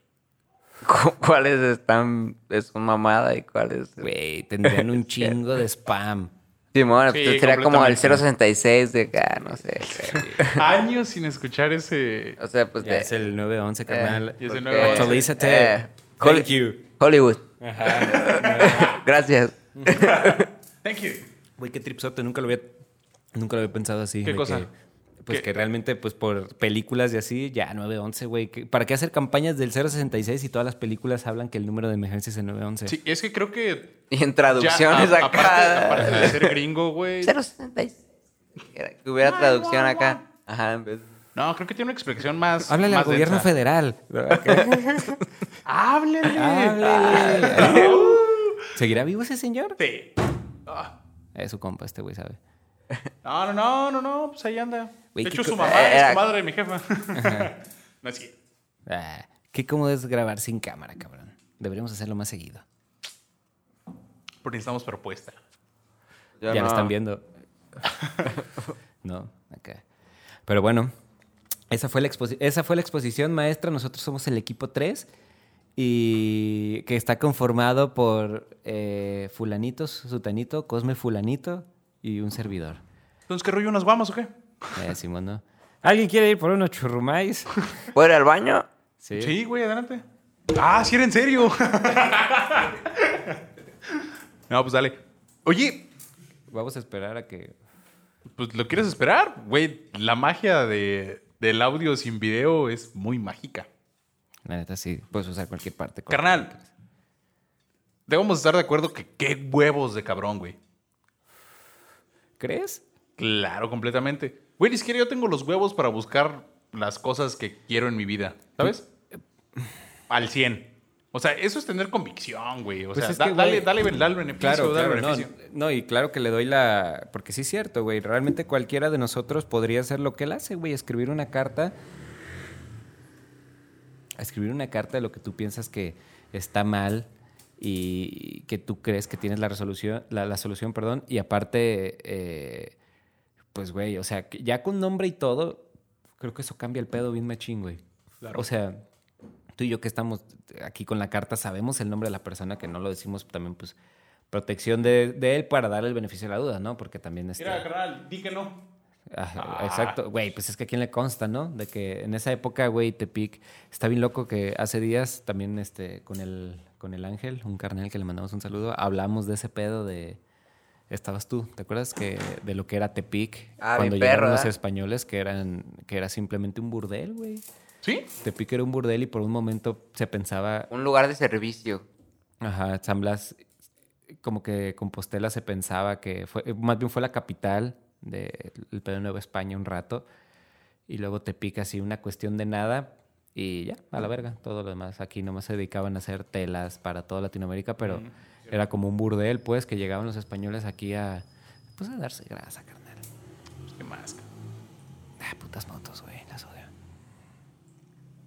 [LAUGHS] cu- cuáles están es una mamada y cuáles... Güey, tendrían un [LAUGHS] chingo de spam. Simón, Sí, pues, sería como el completamente. 066 de acá, no sé. Años sin escuchar ese... O sea, pues Ya de... es el 911, carnal. Y ese porque- nuevo- Actualízate. Eh, Thank Holly- you. Hollywood. [LAUGHS] Gracias. Thank you. Güey, qué tripsote, nunca lo había, nunca lo había pensado así. ¿Qué cosa? que, pues ¿Qué? que realmente, pues por películas y así, ya 911, güey. ¿Para qué hacer campañas del 066 si todas las películas hablan que el número de emergencia es el 911? Sí, es que creo que... Y en ya, traducciones a- acá. Aparte, aparte de ser gringo, güey. 066. Que hubiera traducción acá. Ajá, en vez No, creo que tiene una explicación más... Háblale al más gobierno densa. federal. [LAUGHS] ¡Háblele! Háblale. [LAUGHS] ¿Seguirá vivo ese señor? Sí. Ah. Es su compa, este güey sabe. [LAUGHS] No, no, no, no, no, pues ahí anda. De hecho, su mamá Eh, es era- comadre de mi jefa. [LAUGHS] no es cierto. Ah, qué cómodo es grabar sin cámara, cabrón. Deberíamos hacerlo más seguido. Porque necesitamos propuesta. Yo ya no. lo están viendo. [LAUGHS] no, acá. Pero bueno, esa fue, la exposi- esa fue la exposición maestra. Nosotros somos el equipo 3 y que está conformado por eh, fulanitos, sutanito, Cosme Fulanito y un servidor. Entonces, ¿qué rollo nos vamos o qué? Eh, [LAUGHS] Simón, ¿no? ¿Alguien quiere ir por unos churrumais? ¿Puedo ir al baño? Sí. Sí, güey, adelante. Ah, sí era en serio. [LAUGHS] no, pues dale. Oye, Vamos a esperar a que... pues lo quieres esperar, güey. La magia de, del audio sin video es muy mágica. La neta, sí. Puedes usar cualquier parte. Carnal, debemos estar de acuerdo que qué huevos de cabrón, güey. ¿Crees? Claro, completamente. Güey, ni siquiera yo tengo los huevos para buscar las cosas que quiero en mi vida, ¿sabes? Al 100. O sea, eso es tener convicción, güey. O Pues sea, es que, dale, güey, dale, dale el beneficio, Claro, dale claro, no, y claro que le doy la... Porque sí es cierto, güey. Realmente cualquiera de nosotros podría hacer lo que él hace, güey. Escribir una carta... Escribir una carta de lo que tú piensas que está mal y que tú crees que tienes la resolución, la, la solución, perdón. Y aparte, eh, pues, güey, o sea, ya con nombre y todo, creo que eso cambia el pedo bien machín, güey. Claro. O sea, tú y yo que estamos aquí con la carta sabemos el nombre de la persona, que no lo decimos también, pues, protección de, de él para darle el beneficio de la duda, ¿no? Porque también este... Mira, carnal, di que no. Ajá, Ah. Exacto, güey, pues es que a quién le consta, ¿no? De que en esa época, güey, Tepic, está bien loco que hace días también este, con, el, con el Ángel, un carnal que le mandamos un saludo, hablamos de ese pedo de... Estabas tú, ¿te acuerdas que de lo que era Tepic Ah, cuando mi llegaron perro, los ¿eh? españoles que eran que era simplemente un burdel, güey? ¿Sí? Tepic era un burdel y por un momento se pensaba Un lugar de servicio. Ajá, San Blas, como que Compostela se pensaba que fue, más bien fue la capital del pedo de Nueva España un rato, y luego te pica así una cuestión de nada, Y ya, a la verga, todo lo demás. Aquí nomás se dedicaban a hacer telas para toda Latinoamérica, pero era como un burdel, pues, que llegaban los españoles aquí a, pues, a darse grasa, carnal. Pues, ¿Qué más? Ah, putas motos, güey, las odio.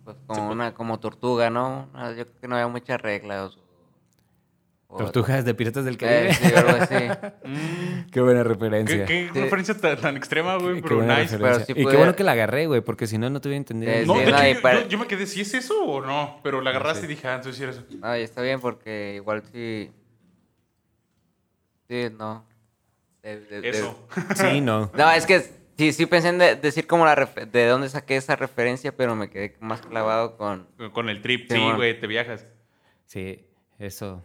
Pues como una como tortuga, ¿no? Ah, Yo creo que no había muchas reglas. Tortugas de Piratas del Eh, Caribe. sí, algo así. [LAUGHS] Qué buena ¿Qué, referencia. qué Sí. referencia tan, tan extrema, güey? Qué Pero nice. pero sí y qué bueno que la agarré, güey, porque si no, no te hubiera entendido. Eh, No, Sí, de hecho, yo, para- yo- yo me quedé si es eso o no, pero la agarraste y dije, ah, entonces sí era eso. No, y está bien porque igual sí. Sí, no. De- de- de- Eso. [LAUGHS] Sí, no. No, es que sí, sí pensé en de- decir como la de dónde saqué esa referencia, pero me quedé más clavado con. Con el trip, Sí, sí, bueno. güey, te viajas. Sí, eso.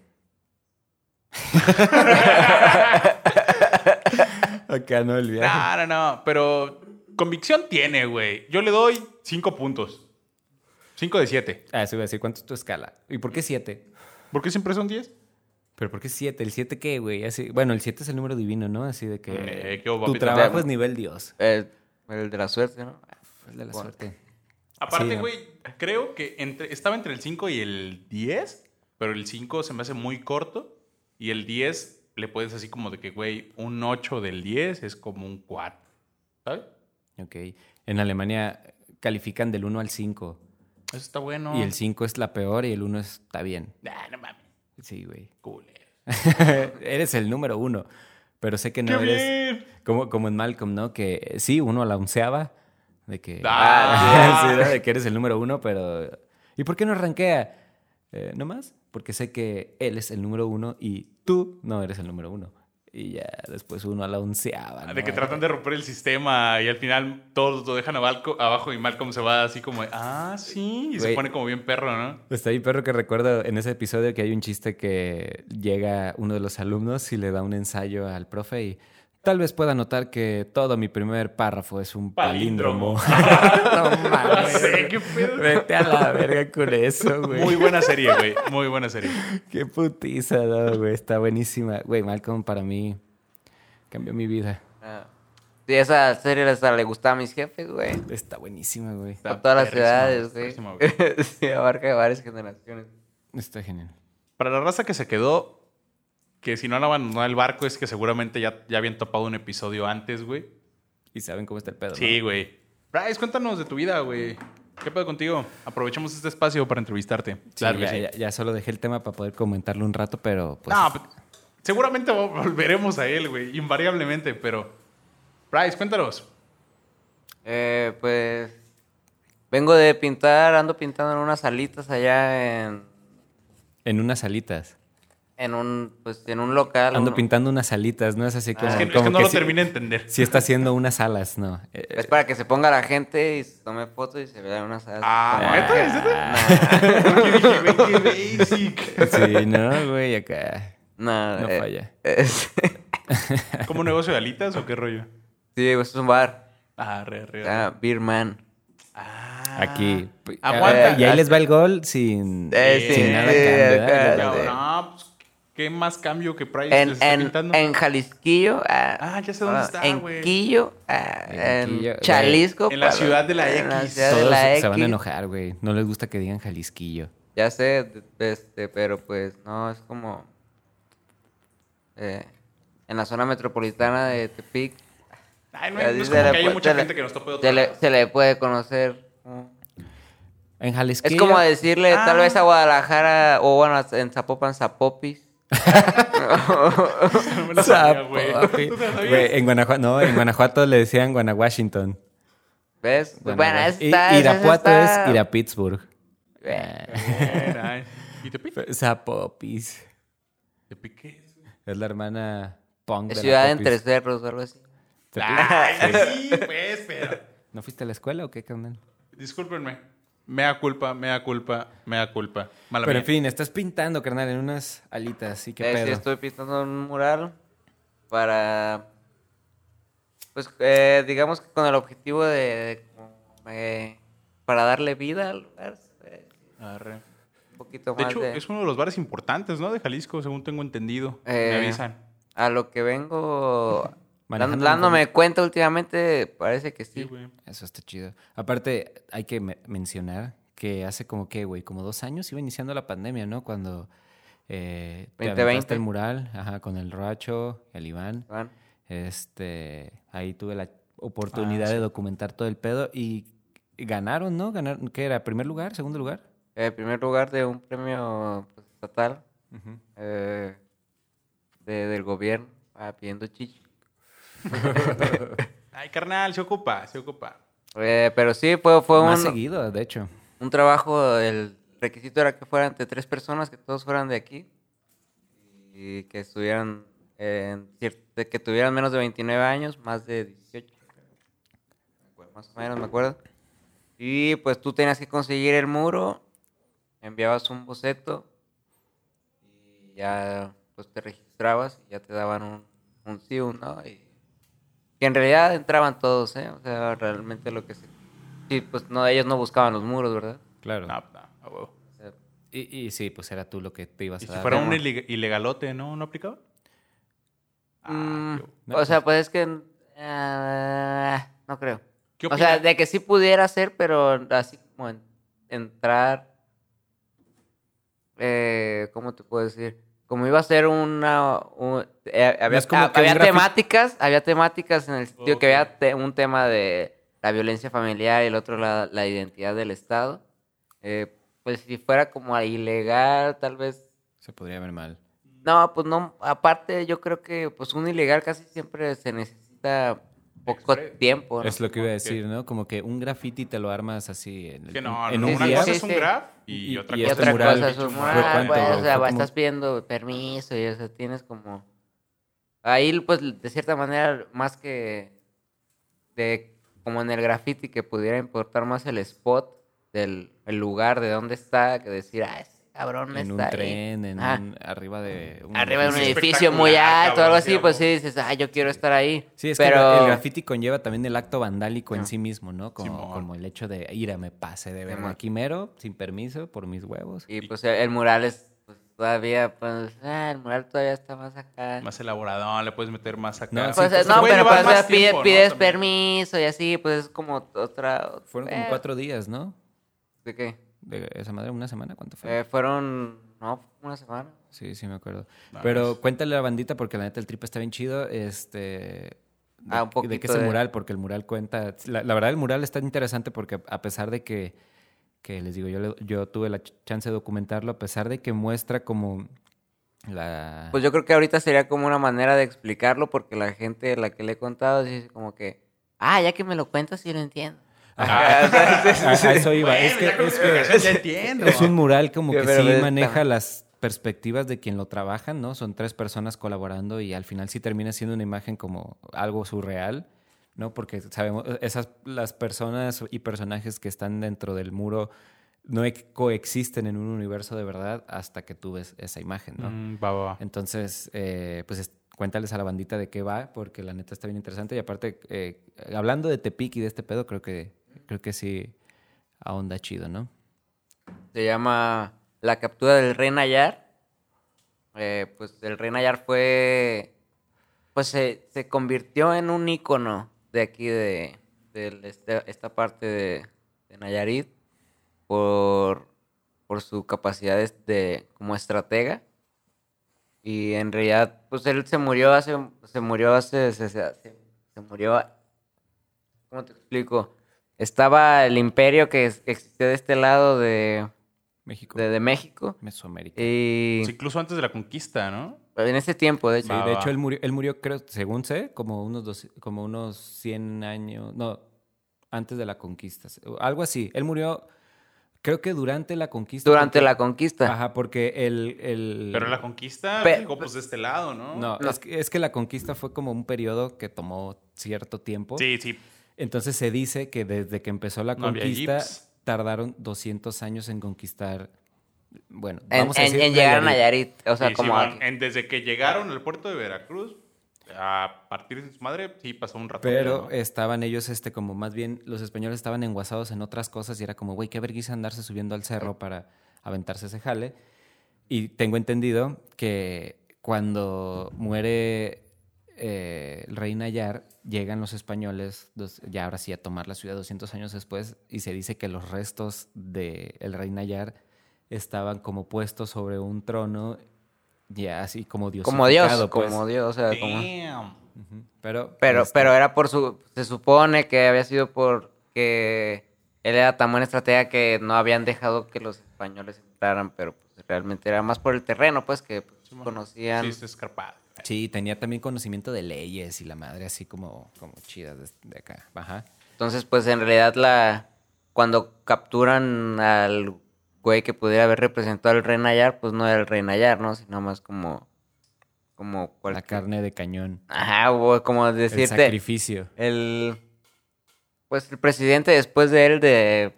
[LAUGHS] Acá no el viaje. No, no, no, pero convicción tiene, güey. Yo le doy cinco puntos. Cinco de siete. Ah, eso iba a decir, ¿cuánto es tu escala? ¿Y por qué siete? ¿Por qué siempre son diez? ¿Pero por qué siete? ¿El siete qué, güey? Así, bueno, el siete es el número divino, ¿no? Así de que Eh, qué hubo, tu trabajo es nivel Dios. eh, el de la suerte, ¿no? El de la Bueno. suerte. Aparte, Sí, no. güey, creo que entre, estaba entre el 5 y el 10, pero el 5 se me hace muy corto y el 10 le puedes así como de que, güey, un 8 del 10 es como un 4, ¿sabes? Ok. En Alemania califican del 1 al 5. Eso está bueno. Y el 5 es la peor y el 1 está bien. Nah, no mames, Sí, güey. culero. [LAUGHS] eres el número uno. Pero sé que no ¡Qué eres. bien! Como, como en Malcolm, ¿no? Que sí, uno a la onceava. De que. Ah, [LAUGHS] sí, ¿no? De que eres el número uno, pero. ¿Y por qué no rankea? Eh, ¿No más? Porque sé que él es el número uno y tú no eres el número uno. Y ya después uno a la onceava. De ¿no? que tratan de romper el sistema y al final todos lo dejan abajo, abajo y Malcolm se va así como, de, ah, sí, y se pone como bien perro, ¿no? Está ahí, perro, que recuerdo en ese episodio que hay un chiste que llega uno de los alumnos y le da un ensayo al profe y tal vez pueda notar que todo mi primer párrafo es un palíndromo. [LAUGHS] no mames. [LAUGHS] Sí, qué pedo. Vete a la verga con eso, güey. Muy buena serie, güey, muy buena serie. Qué putiza, no, güey. Está buenísima. Güey, Malcolm para mí cambió mi vida. Ah. Sí, esa serie hasta le gustaba a mis jefes, güey. Está buenísima, güey. Está todas las perrísima, güey. [LAUGHS] sí, abarca varias generaciones. Está genial. Para la raza que se quedó, que si no han abandonado el barco es que seguramente ya, ya habían topado un episodio antes, güey. Y saben cómo está el pedo, Sí, ¿no? güey. Bryce, cuéntanos de tu vida, güey. ¿Qué pedo contigo? Aprovechemos este espacio para entrevistarte. Sí, Claro ya, sí. ya- ya solo dejé el tema para poder comentarlo un rato, pero pues... No, pues, seguramente vol- volveremos a él, güey. Invariablemente, pero... Bryce, cuéntanos. Eh, pues vengo de pintar, ando pintando en unas alitas allá en, En unas alitas. En un pues en un local. Ando uno- pintando unas alitas, ¿no? Es así como... es que, es como que no lo sí- terminé de entender. Sí está haciendo unas alas, ¿no? Eh, Es para que se ponga la gente y se tome fotos y se vean unas alas. Ah, como- ¿neta? ¿Es basic. sí, no, güey, acá... No, No eh, falla. es- [LAUGHS] ¿Como un negocio de alitas o qué rollo? sí, es un bar. Ah, re, re. re. Ah, Beer Man. Ah. Aquí. Aguanta. Ah, y ahí les va el gol sin, Eh, sí, sin nada sí, cambio, acá, ¿eh? Sí. No, pues, ¿qué más cambio que Price En, les está en, pintando? en Jalisquillo. ah, Ah, ya sé dónde ah, está, En güey. Quillo. ah, En en Quillo. En la para- ciudad de la en la X. ciudad de la se van a X. enojar, güey. No les gusta que digan Jalisquillo. Ya sé, este, pero pues no, es como eh, en la zona metropolitana de Tepic. Ay, no, no es se como le que puede- mucha le- gente que nos tope de otro Se le, lado. se le puede conocer. En Jalisquillo. Es como decirle tal vez a Guadalajara o bueno, en Zapopan Zapopis. No en Guanajuato, no, en Guanajuato le decían Guanawashington. ¿Ves? Bueno, Guanajuato. Y- esa Irapuato está- es Irapittsburg. Ay, ¿Y te pica? Zapopis. ¿Te piqué? Es la hermana punk de Ciudad entre cerros o algo así. ¿Te pi- Ay, sí, pues, pero... ¿No fuiste a la escuela o qué, carnal? Discúlpenme. Mea culpa, mea culpa, mea culpa. Mala Pero mía. en fin, estás pintando, carnal, en unas alitas. ¿Y qué Eh, sí, pedo? estoy pintando un mural para, pues, eh, digamos que con el objetivo de, eh, para darle vida al lugar, eh, Arre. un poquito De más hecho, de, es uno de los bares importantes, ¿no? De Jalisco, según tengo entendido. Eh, Me avisan. a lo que vengo Manejando dándome cuenta últimamente, parece que sí. Sí, güey. Eso está chido. Aparte, hay que me- mencionar que hace como que, güey, como dos años iba iniciando la pandemia, ¿no? Cuando eh, te 2020. aventaste el mural, ajá, con el Racho, el Iván. Iván. Este, ahí tuve la oportunidad Ah, sí. de documentar todo el pedo y ganaron, ¿no? Ganaron, ¿qué era? ¿Primer lugar? ¿Segundo lugar? Eh, primer lugar de un premio pues, estatal eh, de- del gobierno ah, pidiendo chichi. [LAUGHS] Ay, carnal, se ocupa, se ocupa. Eh, pero sí, fue, fue Más un, seguido, de hecho. un trabajo, el requisito era que fueran entre tres personas, que todos fueran de aquí y que estuvieran, de que tuvieran menos de 29 años, más de 18, más o menos me acuerdo. Y pues tú tenías que conseguir el muro, enviabas un boceto y ya pues te registrabas y ya te daban un, un sí, un no. Y que en realidad entraban todos, ¿eh? O sea, realmente lo que se... Sí, pues no, ellos no buscaban los muros, ¿verdad? Claro. No, no, a huevo. O sea, Y, y sí, pues era tú lo que te ibas Y a si dar. fuera ¿no? un ileg- ilegalote, ¿no? ¿No aplicaba? Ah, Mm, No, o sea, pues es que... ah, no creo. ¿Qué O sea, de que sí pudiera ser, pero así como en- entrar... Eh, ¿Cómo te puedo decir? Como iba a ser una... un- eh, había ah, un había temáticas, había temáticas en el sentido que había te- un tema de la violencia familiar y el otro la, la identidad del Estado. Eh, pues si fuera como ilegal, tal vez Se podría ver mal. no, pues no, aparte yo creo que pues un ilegal casi siempre se necesita poco Express. tiempo. ¿no? Es lo que iba a decir, ¿no? Como que un graffiti te lo armas así en, Que no, en no, un una día. cosa es un graph y, Y- otra y Y cosa este otra es mural, cosa es un mural, ¿cuánto? pues, o sea, como- estás pidiendo permiso y eso, tienes como... Ahí, pues, de cierta manera, más que de como en el graffiti que pudiera importar más el spot del el lugar de dónde está que decir, ah, ese cabrón En un está ahí". tren, en un- arriba de un Arriba de un edificio muy alto o algo así, sí, pues sí dices, ah, yo quiero estar ahí. Sí, es pero... que el graffiti conlleva también el acto vandálico en sí mismo, ¿no? Como, como el hecho de ir a me pase de ver Simón. aquí mero, sin permiso, por mis huevos. Y pues el, mural es pues, todavía, pues, ah, el mural todavía está más acá. más elaborado, le puedes meter más acá. No, pues, sí, pues, no, pero pues, pides permiso y así, pues es como otra... Fueron como cuatro días, ¿no? ¿De qué? De esa madre, una semana, ¿cuánto fue? Eh, fueron, no, una semana. Sí, sí me acuerdo. Pero pues. cuéntale a la bandita porque la neta el trip está bien chido. Este. De, Ah, un de qué poquito es el de- mural, porque el mural cuenta. La, la verdad, el mural está interesante porque a pesar de que, que les digo, yo, le- yo tuve la ch- chance de documentarlo, a pesar de que muestra como la. Pues yo creo que ahorita sería como una manera de explicarlo porque la gente a la que le he contado dice como que, ah, ya que me lo cuentas sí lo entiendo. A, a eso iba. es que, Bueno, es que ya entiendo. es un mural como que sí maneja las perspectivas de quien lo trabajan, ¿no? Son tres personas colaborando y al final sí termina siendo una imagen como algo surreal, ¿no? Porque sabemos, esas, las personas y personajes que están dentro del muro no coexisten en un universo de verdad hasta que tú ves esa imagen, ¿no? Mm, va, va. Entonces, eh, pues es- cuéntales a la bandita de qué va, porque la neta está bien interesante. Y aparte, eh, hablando de Tepic y de este pedo, creo que, creo que sí ahonda chido, ¿no? Se llama La captura del rey Nayar. Eh, pues el rey Nayar fue, pues se, se convirtió en un ícono de aquí, de, de este- esta parte de, Nayarit, por, por su capacidad de, como estratega. Y en realidad, pues él se murió hace, se murió hace, se- se- se murió, ¿cómo te explico? Estaba el imperio que existía de este lado de, México, de, de México. Mesoamérica. Y Pues incluso antes de la conquista, ¿no? en ese tiempo, de hecho. Sí, Va, de va. hecho, él murió, él murió, creo, según sé, como unos, dos- como unos 100 años, no, antes de la conquista, algo así. Él murió, creo que durante la conquista. durante porque- la conquista. Ajá, porque el... el Pero la conquista Pe- llegó pues de este lado, ¿no? no, No. Es, que, es que la conquista fue como un periodo que tomó cierto tiempo. Sí, sí. Entonces se dice que desde que empezó la conquista tardaron 200 años en conquistar, bueno, en, vamos a en- decir en llegar a Nayarit. O sea, Sí, como en- desde que llegaron al puerto de Veracruz, a partir de su madre, sí pasó un rato. Pero ¿no? estaban ellos, este, como más bien, los españoles estaban enguasados en otras cosas y era como, güey, qué vergüenza andarse subiendo al cerro para aventarse ese jale. Y tengo entendido que cuando muere eh, el rey Nayar, llegan los españoles, dos- ya ahora sí a tomar la ciudad 200 años después, y se dice que los restos del rey Nayar estaban como puestos sobre un trono, ya así como Dios. Como Dios, como Dios, o sea, como... Pero, Pero, este, pero era por su... Se supone que había sido porque él era tan buena estratega que no habían dejado que los españoles entraran, pero pues, realmente era más por el terreno, pues, que pues, conocían... Sí, está escarpado. Sí, tenía también conocimiento de leyes y la madre así como, como chida de, de acá. Ajá. Entonces, pues, en realidad, la... Cuando capturan al güey que pudiera haber representado al rey Nayar, pues no era el rey Nayar, ¿no? Sino más como... Como La cualquier... carne de cañón. Ajá, o como El decirte... sacrificio. El. Pues el presidente después de él, de.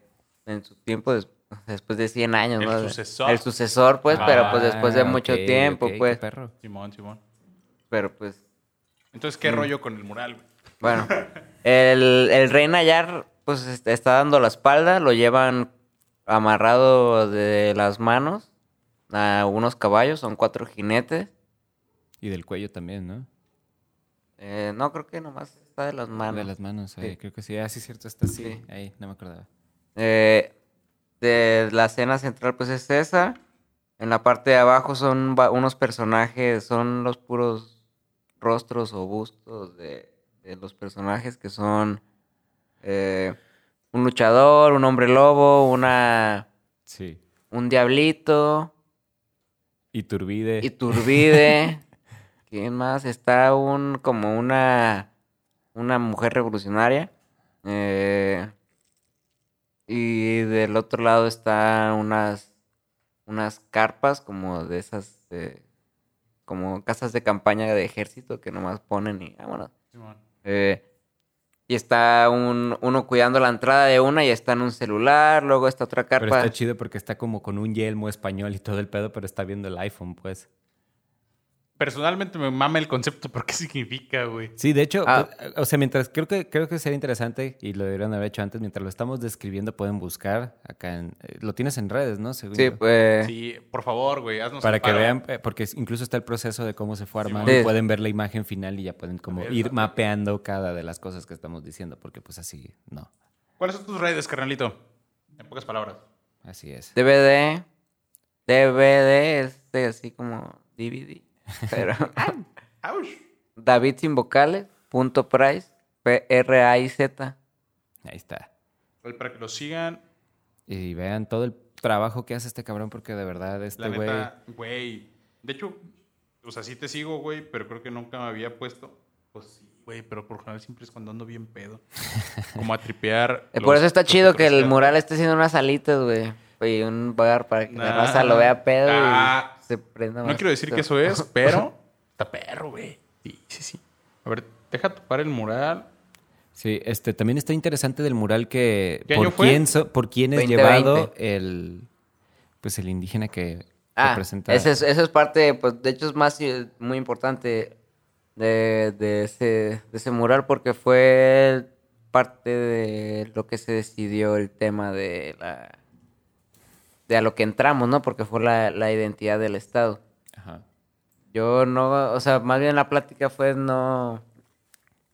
En su tiempo, des- después de 100 años, El ¿no? sucesor. El sucesor, pues, pero pues después de Ah, mucho ok, tiempo, ok, qué pues. perro. Simón, Simón. Pero pues. Entonces, ¿qué rollo con el mural, güey? Bueno. [LAUGHS] el, el rey Nayar, pues est- está dando la espalda, lo llevan amarrado de las manos a unos caballos, son cuatro jinetes. Y del cuello también, ¿no? Eh, no, creo que nomás está de las manos. De las manos, ahí, Sí. creo que sí. Ah, sí, cierto, está así. Sí. Ahí, no me acordaba. Eh, de la escena central, pues es esa. En la parte de abajo son unos personajes, son los puros rostros o bustos de, de los personajes que son eh, un luchador, un hombre lobo, una Sí. un diablito, Iturbide. Iturbide. [LAUGHS] ¿Quién más? Está un como una una mujer revolucionaria. eh, y del otro lado está unas unas carpas como de esas eh, como casas de campaña de ejército que nomás ponen y vámonos. Eh, y está un, uno cuidando la entrada de una y está en un celular, luego está otra Pero carpa. está chido porque está como con un yelmo español y todo el pedo, pero está viendo el iPhone, pues. Personalmente me mama el concepto, pero ¿qué [LAUGHS] significa, güey? Sí, de hecho, Ah. pues, o sea, mientras creo que creo que sería interesante y lo deberían haber hecho antes, mientras lo estamos describiendo pueden buscar acá en eh, lo tienes en redes, ¿no? Según Sí, pues. Sí, por favor, güey, haznos Para que paro. vean, eh, porque incluso está el proceso de cómo se fue armando Sí. pueden ver la imagen final y ya pueden como ver, ir mapeando cada de las cosas que estamos diciendo, porque pues así, no, ¿Cuáles son tus redes, carnalito? En pocas palabras. así es. DVD. DVD es de así como DVD. Pero. [LAUGHS] David sin vocales. Punto price. P-R-A-I-Z. Ahí está. Pues Para que lo sigan, Y vean todo el trabajo que hace este cabrón, porque de verdad la este güey... güey. De hecho, o sea, sí te sigo, güey, pero creo que nunca me había puesto. Pues sí, güey, pero por lo general siempre es cuando ando bien pedo. [LAUGHS] Como a tripear. Eh, Por eso está chido que el mural esté haciendo unas alitas, güey. Y un bar para que la Nah. raza lo vea pedo Ah. Y se prenda No quiero decir que eso es, [LAUGHS] pero está perro, güey. Sí, sí, sí. A ver, deja topar el mural. Sí, este también está interesante del mural que ¿Qué por quién so- por quién es 2020. llevado el pues el indígena que Ah, representa ese es, eso es parte, pues de hecho es más eh, muy importante de, de ese, de ese mural porque fue parte de lo que se decidió el tema de la a lo que entramos, ¿no? Porque fue la, la identidad del Estado. Ajá. Yo no, o sea, más bien la plática fue no.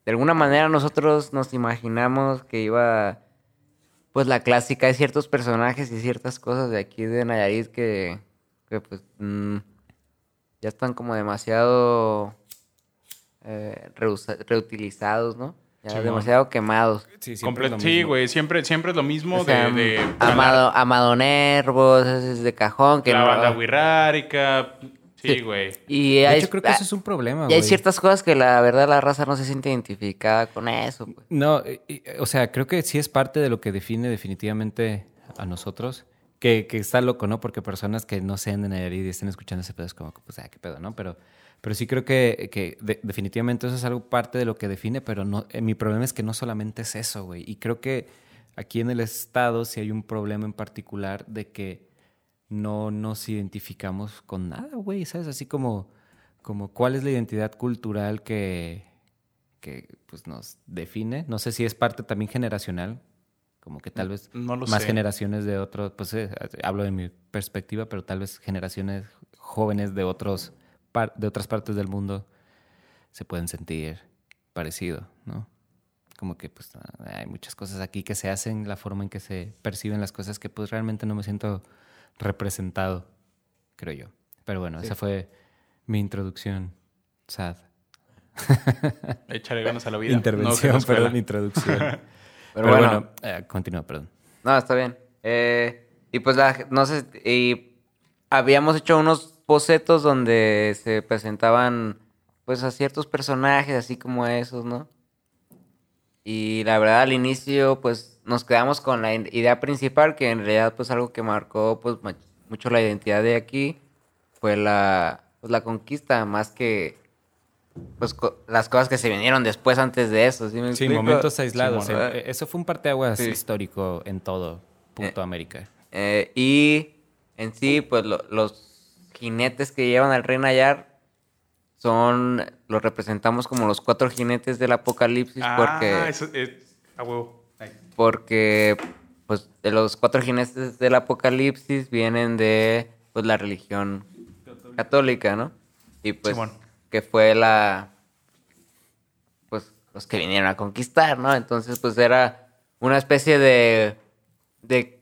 De alguna manera nosotros nos imaginamos que iba. Pues la clásica de ciertos personajes y ciertas cosas de aquí de Nayarit que. que pues. mm, ya están como demasiado. eh, reutilizados, ¿no? Ya demasiado quemados. Sí, sí, güey, siempre, siempre es lo mismo O sea, de, de Amado, Amado Nervos, ese es de cajón. Que la no- banda. Sí, Sí. güey. Y De hay, hecho creo que eso es un problema, y hay güey. ciertas cosas que la verdad la raza no se siente identificada con eso. pues. No, y- o sea, creo que sí es parte de lo que define definitivamente a nosotros. Que, que está loco, ¿no? Porque personas que no sean de Nayarit y estén escuchando ese pedo es como, pues, ah, qué pedo, ¿no? Pero, pero sí creo que, que de- definitivamente eso es algo parte de lo que define, pero no, eh, mi problema es que no solamente es eso, güey. Y creo que aquí en el Estado sí hay un problema en particular de que no nos identificamos con nada, güey, ¿sabes? Así como, como cuál es la identidad cultural que, que pues, nos define. No sé si es parte también generacional, como que tal vez No más sé. generaciones de otros, pues eh, hablo de mi perspectiva, pero tal vez generaciones jóvenes de otros de otras partes del mundo se pueden sentir parecido, ¿no? Como que pues hay muchas cosas aquí que se hacen, la forma en que se perciben las cosas que pues realmente no me siento representado, creo yo. Pero bueno, esa fue mi introducción sad. [LAUGHS] Échale ganas a la vida. Intervención, No, perdón, introducción. Pero, [LAUGHS] Pero bueno, bueno. eh, continúa, perdón. No, está bien. Eh, y pues, la- no sé, y habíamos hecho unos bocetos donde se presentaban, pues, a ciertos personajes, así como esos, ¿no? Y la verdad, al inicio, pues, nos quedamos con la idea principal, que en realidad, pues, algo que marcó, pues, mucho la identidad de aquí, fue la, pues, la conquista, más que, pues, co- las cosas que se vinieron después antes de eso, ¿sí me Sí, explico? momentos aislados. Eh, eso fue un parteaguas Sí. histórico en todo punto América. Eh, y en sí, pues lo- los jinetes que llevan al rey Nayar son, los representamos como los cuatro jinetes del apocalipsis Ah, porque, eso es. A huevo. Ahí. porque pues de los cuatro jinetes del apocalipsis vienen de pues la religión católica, ¿no? Y pues Simón. que fue la pues los que vinieron a conquistar, ¿no? Entonces pues era una especie de de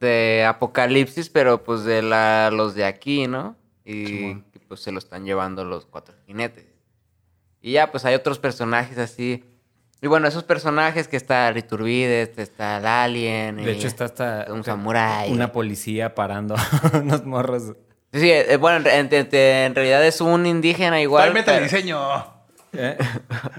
de apocalipsis, pero pues de la, los de aquí, ¿no? Y, pues se lo están llevando los cuatro jinetes. Y ya pues hay otros personajes así. Y bueno, esos personajes que está Riturbide, está el alien. De y hecho, está hasta un samurái. una policía parando [LAUGHS] unos morros. Sí, sí, eh, bueno, en, en- en realidad es un indígena igual. Tráeme el pero- diseño. ¿eh?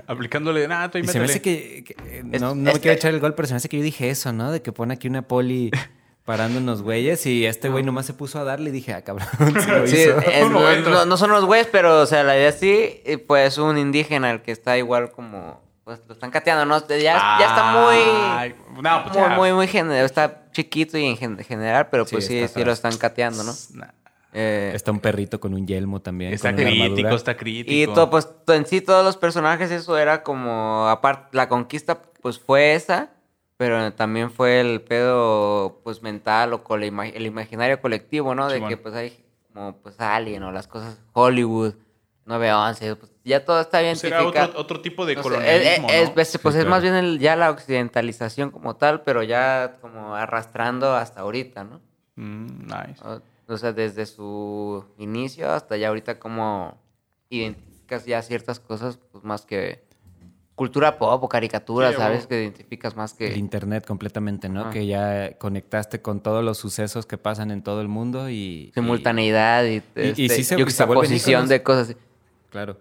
Aplicándole, nada, tú Y se me hace que, que- Es- no, no es me quiero echar el gol, pero se me hace que yo dije eso, ¿no? De que pone aquí una poli [LAUGHS] parando unos güeyes y este güey nomás se puso a darle y dije, ah, cabrón, [LAUGHS] sí lo Sí, hizo. es- [LAUGHS] Un no, son los güeyes, pero, o sea, la idea sí, y, pues un indígena el que está igual como, pues lo están cateando, ¿no? Ya, ya está muy, No, pues muy, ya. muy, muy general, está chiquito y en gen- general, pero pues sí, está sí lo están cateando, ¿no? Nah. Eh, Está un perrito con un yelmo también. Está crítico, armadura. está crítico. y todo, pues en sí todos los personajes eso era como, aparte, la conquista pues fue esa, pero también fue el pedo pues mental o con ima- el imaginario colectivo, ¿no? De que pues hay como pues Alien o las cosas Hollywood, 911, pues ya todo está bien Será otro, otro tipo de No sé, colonialismo, es, es- ¿no? pues, pues, Sí, es más bien el- ya la occidentalización como tal, pero ya como arrastrando hasta ahorita, ¿no? Mm, nice. O, o sea, desde su inicio hasta ya ahorita como identificas ya ciertas cosas, pues más que cultura pop o caricatura, Sí, ¿sabes? Que identificas más El que... internet completamente, ¿no? Ajá. Que ya conectaste con todos los sucesos que pasan en todo el mundo y... simultaneidad y, y este, sí se- y se íconos. de cosas Claro.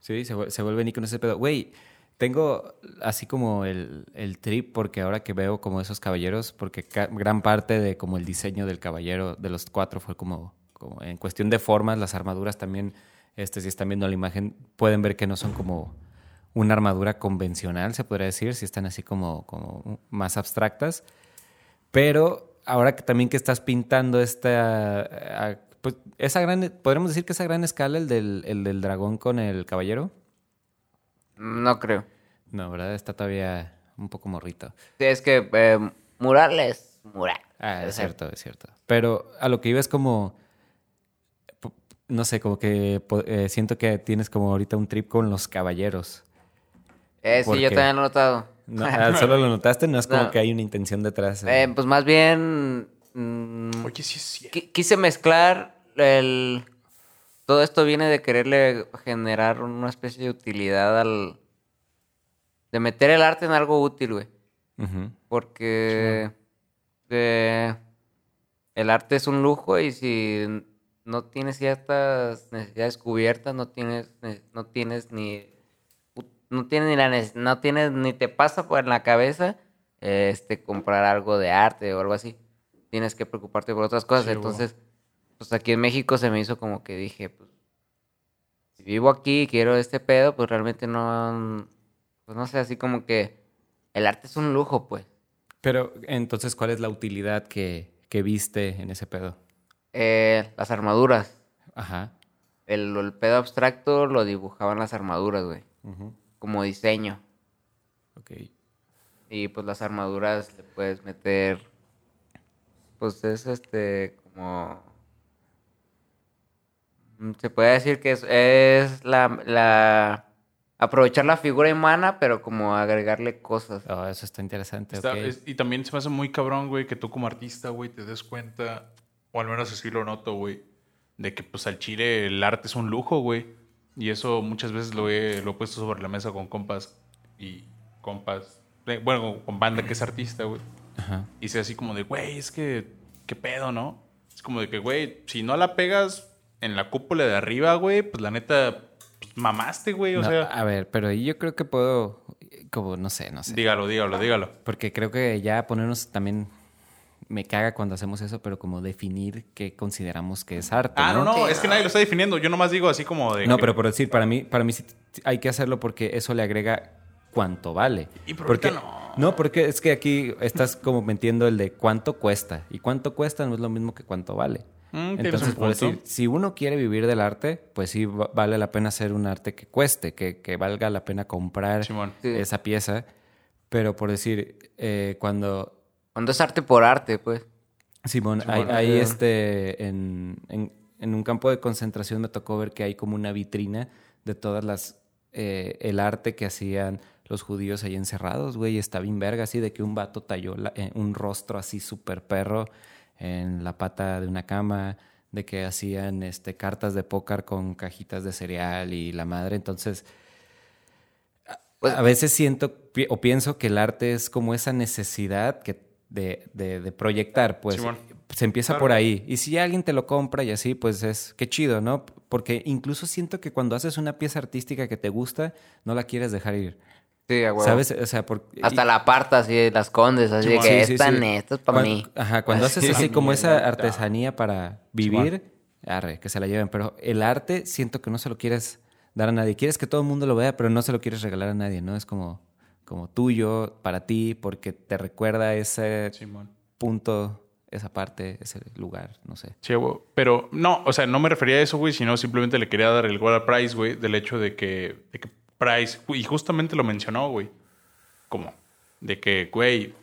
Sí, se, se vuelven íconos ese pedo. Güey, tengo así como el, el trip porque ahora que veo como esos caballeros, porque ca- gran parte de como el diseño del caballero de los cuatro fue como, como en cuestión de formas, las armaduras también, este, si están viendo la imagen, pueden ver que no son como una armadura convencional, se podría decir, si están así como, como más abstractas. Pero ahora que también que estás pintando esta, eh, pues esa gran, podríamos decir que esa gran escala, el del, el del dragón con el caballero. No creo. No, ¿verdad? Está todavía un poco morrito. Sí, es que eh, mural es mural. Ah, es cierto, es cierto. Pero a lo que iba es como, no sé, como que eh, siento que tienes como ahorita un trip con los caballeros. Eh, ¿Por sí, yo también lo he notado. No, [LAUGHS] ah, ¿Solo lo notaste? No es como No. que hay una intención detrás. eh. Eh, pues más bien... mm, Oye, sí es cierto. Qui- Quise mezclar el... Todo esto viene de quererle generar una especie de utilidad al... De meter el arte en algo útil, güey. Porque... eh, el arte es un lujo y si no tienes ciertas necesidades cubiertas, no tienes, ne- no tienes ni... No tienes ni la no tienes ni te pasa por la cabeza este comprar algo de arte o algo así. Tienes que preocuparte por otras cosas. Sí. Entonces, pues aquí en México se me hizo como que dije, pues, si vivo aquí y quiero este pedo, pues realmente no, pues no sé, así como que el arte es un lujo, pues. Pero entonces, ¿cuál es la utilidad que, que viste en ese pedo? Eh, las armaduras. Ajá. El, el pedo abstracto lo dibujaban las armaduras, güey. Ujú. Como diseño. Ok. Y pues las armaduras le puedes meter. Pues es este como. Mm, Se puede decir que es, es la, la... Aprovechar la figura humana, pero como agregarle cosas. Oh, eso está interesante. Está- ok. es- y también se me hace muy cabrón, güey, que tú como artista, güey, te des cuenta, o al menos así lo noto, güey, de que pues al chile el arte es un lujo, güey. Y eso muchas veces lo he, lo he puesto sobre la mesa con compas y compas, bueno, con banda que es artista, güey. Ajá. Y sea así como de, güey, es que, qué pedo, ¿no? Es como de que, güey, si no la pegas en la cúpula de arriba, güey, pues la neta, pues, mamaste, güey, o No, sea, a ver, pero ahí yo creo que puedo, como, no sé, no sé. dígalo, dígalo, dígalo. Porque creo que ya ponernos también me caga cuando hacemos eso, pero como definir qué consideramos que es arte. Ah, no, no, Sí, es que no. nadie lo está definiendo. Yo nomás digo así como de. No, que- pero por decir, para mí, para mí sí hay que hacerlo porque eso le agrega cuánto vale. Y pero porque, ahorita no. porque es que aquí estás como metiendo el de cuánto cuesta. Y cuánto cuesta no es lo mismo que cuánto vale. Mm, Entonces, por decir, si uno quiere vivir del arte, pues sí va- vale la pena hacer un arte que cueste, que, que valga la pena comprar Simón. Esa pieza. Pero por decir, eh, cuando Cuando es arte por arte, pues. Simón, Simón. hay, este, en, en- en un campo de concentración me tocó ver que hay como una vitrina de todas las, eh, el arte que hacían los judíos ahí encerrados, güey, está bien verga, así de que un vato talló la- eh, un rostro así súper perro en la pata de una cama, de que hacían este, cartas de póker con cajitas de cereal y la madre, entonces... Pues- a veces siento o pienso que el arte es como esa necesidad que de, de- de proyectar, pues se empieza Claro. por ahí. Y si alguien te lo compra y así, pues es qué chido, ¿no? Porque incluso siento que cuando haces una pieza artística que te gusta, no la quieres dejar ir. Sí, a huevo. ¿Sabes? O sea, por, Hasta y- la aparta así, las condes, así de que Sí, sí. neta es para Cuan- mí. Ajá, cuando haces Así. [LAUGHS] como Mierda. esa artesanía para vivir, arre, que se la lleven. Pero el arte siento que no se lo quieres dar a nadie. Quieres que todo el mundo lo vea, pero no se lo quieres regalar a nadie, ¿no? Es como, como tuyo, para ti, porque te recuerda ese Simón. punto, esa parte, ese lugar, no sé. Sí, güey. Pero no, o sea, no me refería a eso, güey, sino simplemente le quería dar el gol a Price, güey, del hecho de que, de que Price, y justamente lo mencionó, güey, como de que, güey,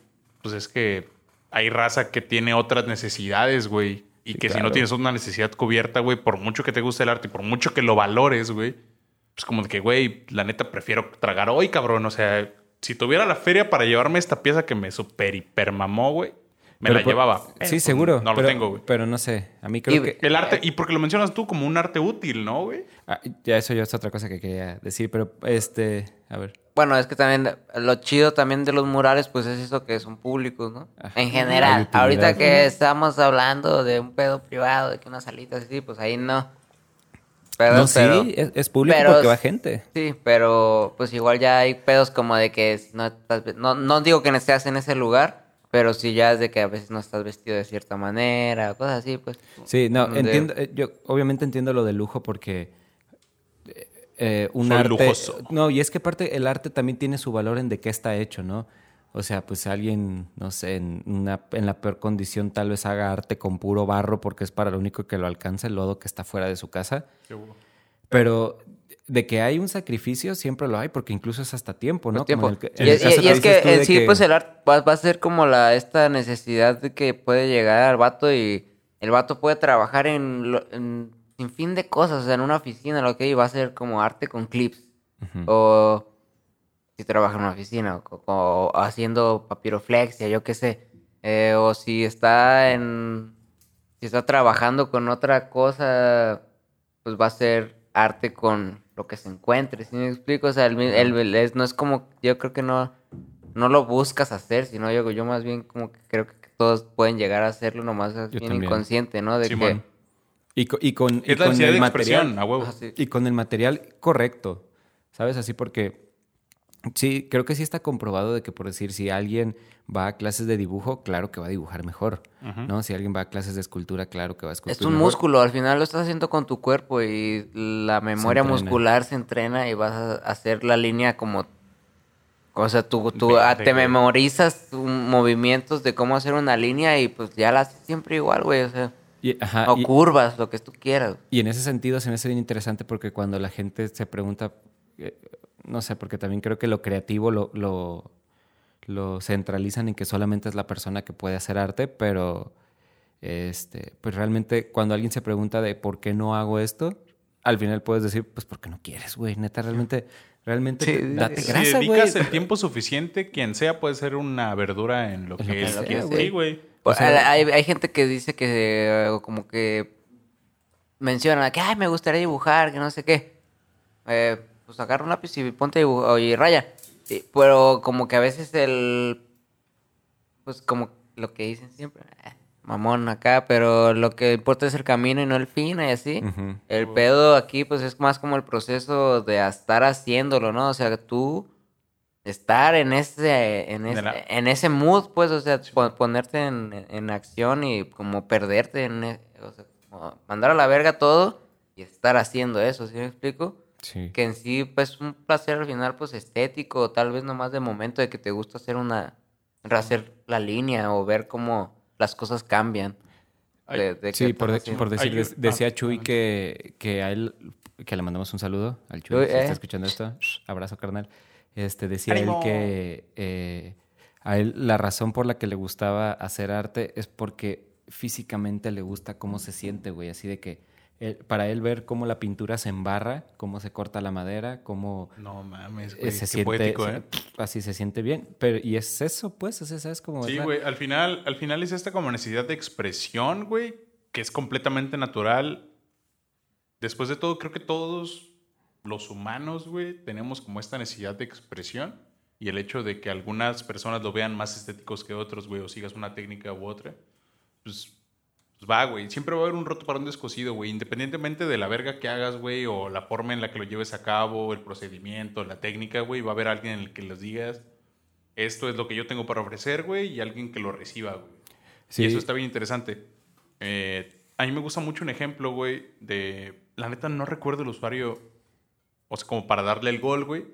pues es que hay raza que tiene otras necesidades, güey, y Sí, que si no tienes una necesidad cubierta, güey, por mucho que te guste el arte y por mucho que lo valores, güey, pues como de que, güey, la neta prefiero tragar hoy, cabrón, o sea, si tuviera la feria para llevarme esta pieza que me super hiper mamó, güey, me Pero la por- llevaba. Sí, seguro. No pero, lo tengo, güey. Pero no sé, a mí creo Y- que... El arte, y porque lo mencionas tú como un arte útil, ¿no, güey? Ah, ya eso ya es otra cosa que quería decir, pero este, a ver. Bueno, es que también lo chido también de los murales, pues es eso que son públicos, ¿no? Ajá. En general. Ahorita que estamos hablando de un pedo privado, de que unas salitas así, pues ahí no. No, pero- sí, es, es público pero- porque va gente. Sí, pero pues igual ya hay pedos como de que no no, no digo que no estés en ese lugar, pero sí ya es de que a veces no estás vestido de cierta manera, cosas así, pues. Sí, no, entiendo, eh, yo obviamente entiendo lo de lujo porque eh, un Soy arte... lujoso. No, y es que aparte el arte también tiene su valor en de qué está hecho, ¿no? O sea, pues alguien, no sé, en, una, en la peor condición tal vez haga arte con puro barro porque es para lo único que lo alcanza, el lodo que está fuera de su casa. Seguro. Pero de que hay un sacrificio, siempre lo hay, porque incluso es hasta tiempo, ¿no? Pues, tiempo. Como en el que- Y, el y- es que en sí, que- pues el arte va, va a ser como la esta necesidad de que puede llegar al vato y el vato puede trabajar en, lo- en sin fin de cosas, o sea, en una oficina, lo que y va a ser como arte con clips. O si trabaja en una oficina, o, o haciendo papiroflexia, yo qué sé. Eh, o si está en. Si está trabajando con otra cosa, pues va a ser arte con lo que se encuentre. ¿Sí me explico? O sea, el, el- el- es- no es como. Yo creo que no. No lo buscas hacer, sino yo, yo más bien como que creo que todos pueden llegar a hacerlo, nomás es bien también. inconsciente, ¿no? De Simón. Y, co- y con, y Es la con el de material. expresión, a huevo. que. Así. Y con el material correcto, ¿sabes? Así porque sí, creo que sí está comprobado de que por decir, si alguien va a clases de dibujo, claro que va a dibujar mejor, ¿no? Si alguien va a clases de escultura, claro que va a esculpir Es un mejor. músculo, al final lo estás haciendo con tu cuerpo y la memoria muscular se entrena y vas a hacer la línea como... O sea, tú, ah, te memorizas movimientos de cómo hacer una línea y pues ya la haces siempre igual, güey. O sea, Y, ajá, o y- curvas, lo que tú quieras. Y en ese sentido se me hace bien interesante porque cuando la gente se pregunta, eh, no sé, porque también creo que lo creativo lo, lo, lo centralizan en que solamente es la persona que puede hacer arte, pero este, pues realmente cuando alguien se pregunta de por qué no hago esto, al final puedes decir, pues porque no quieres, güey. Neta, realmente, realmente Sí, te- date grasa, si güey. dedicas el tiempo suficiente, quien sea puede ser una verdura en lo En que lo quiera. güey. Sí, güey. O sea- hay, hay gente que dice que como que menciona que Ay, me gustaría dibujar, que no sé qué. Eh, pues agarra un lápiz y ponte y raya. Sí, pero como que a veces el pues como lo que dicen siempre, eh, mamón acá, pero lo que importa es el camino y no el fin y así. El pedo aquí pues es más como el proceso de estar haciéndolo, ¿no? O sea, tú estar en ese en ese, la- en ese mood, pues, o sea, po- ponerte en, en acción y como perderte en e- o sea, como mandar a la verga todo y estar haciendo eso, ¿sí me explico? Sí. Que en sí pues un placer al final pues estético, tal vez nomás de momento de que te gusta hacer una hacer la línea o ver cómo las cosas cambian. Ay, de- de Sí, por, de- decir, decía ah, Chuy ah, que, que a él, que le mandamos un saludo al Chuy, si eh. está escuchando esto, [LAUGHS] abrazo carnal. Este, decía ¡Ánimo! él que eh, a él la razón por la que le gustaba hacer arte es porque físicamente le gusta cómo se siente, güey, así de que para él ver cómo la pintura se embarra, cómo se corta la madera, cómo No mames, eh, güey. se Qué siente, poético, ¿eh? así se siente bien, pero y es eso, pues, es es como Sí, güey. Al final, al final es esta como necesidad de expresión, güey, que es completamente natural. Después de todo, creo que todos los humanos, güey, tenemos como esta necesidad de expresión. Y el hecho de que algunas personas lo vean más estéticos que otros, güey, o sigas una técnica u otra, pues, pues va, güey. Siempre va a haber un roto para un descosido, güey. Independientemente de la verga que hagas, güey, o la forma en la que lo lleves a cabo, el procedimiento, la técnica, güey, va a haber alguien en el que les digas, esto es lo que yo tengo para ofrecer, güey, y alguien que lo reciba, güey. Sí. Y eso está bien interesante. Eh, a mí me gusta mucho un ejemplo, güey, de... La neta no recuerdo el usuario, o sea, como para darle el gol, güey,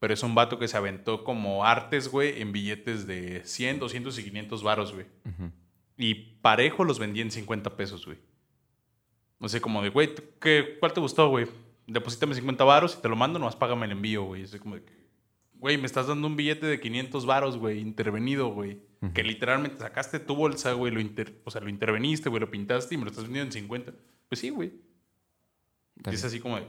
pero es un vato que se aventó como artes, güey, en billetes de 100, 200 y 500 varos, güey. Ujú. Y parejo los vendía en 50 pesos, güey. No sé, como de, güey, ¿tú ¿qué, ¿cuál te gustó, güey? Deposítame 50 varos y te lo mando, nomás págame el envío, güey. Es como de que, güey, me estás dando un billete de 500 varos, güey, intervenido, güey. Que literalmente sacaste tu bolsa, güey, lo inter- o sea, lo interveniste, güey, lo pintaste y me lo estás vendiendo en 50. Pues sí, güey. Y es así como de,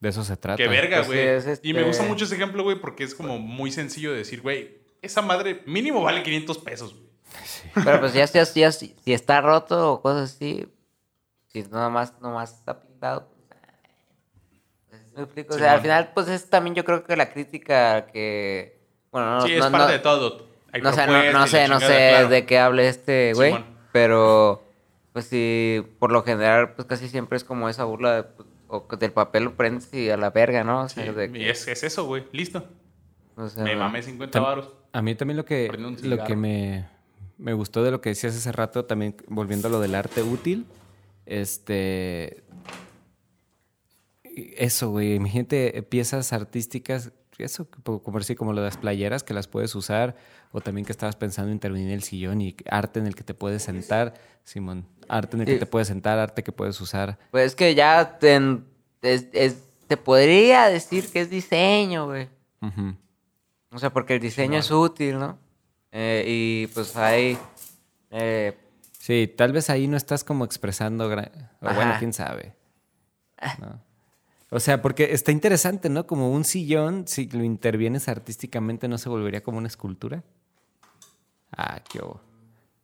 De eso se trata. qué verga, Pues sí, güey. es Y me este- gusta mucho ese ejemplo, güey, porque es como muy sencillo de decir, güey, esa madre mínimo vale 500 pesos, güey. Pero pues ya, ya, ya si, si está roto o cosas así, si nada más, nomás está pintado, pues, pues, ¿me explico? O sea, al final, pues es también yo creo que la crítica que, bueno, no, sí, es no, parte no- de todo. Hay no sé, no, no y sé, no sé claro. de qué hable este güey, pero pues sí, por lo general, pues casi siempre es como esa burla de, pues, o del papel lo prendes y a la verga, ¿no? O Sí, sea, de y que, es, es eso, güey. Listo. o sea, Me mamé 50 Tam- varos. A mí también lo que, lo que me, me gustó de lo que decías hace rato, también volviendo a lo del arte útil, este... Eso, güey, imagínate piezas artísticas, eso, como, así, como lo de las playeras, que las puedes usar, o también que estabas pensando en intervenir en el sillón y arte en el que te puedes sentar, Simón, arte en el que te puedes sentar, arte que puedes usar. Pues es que ya te, es- es- te podría decir que es diseño, güey. Ujú. O sea, porque el diseño es útil, ¿no? Eh, y pues hay... eh, Sí, tal vez ahí no estás como expresando, gra- o bueno, quién sabe. ¿no? O sea, porque está interesante, ¿no? Como un sillón, si lo intervienes artísticamente, ¿no se volvería como una escultura? Ah, qué hubo.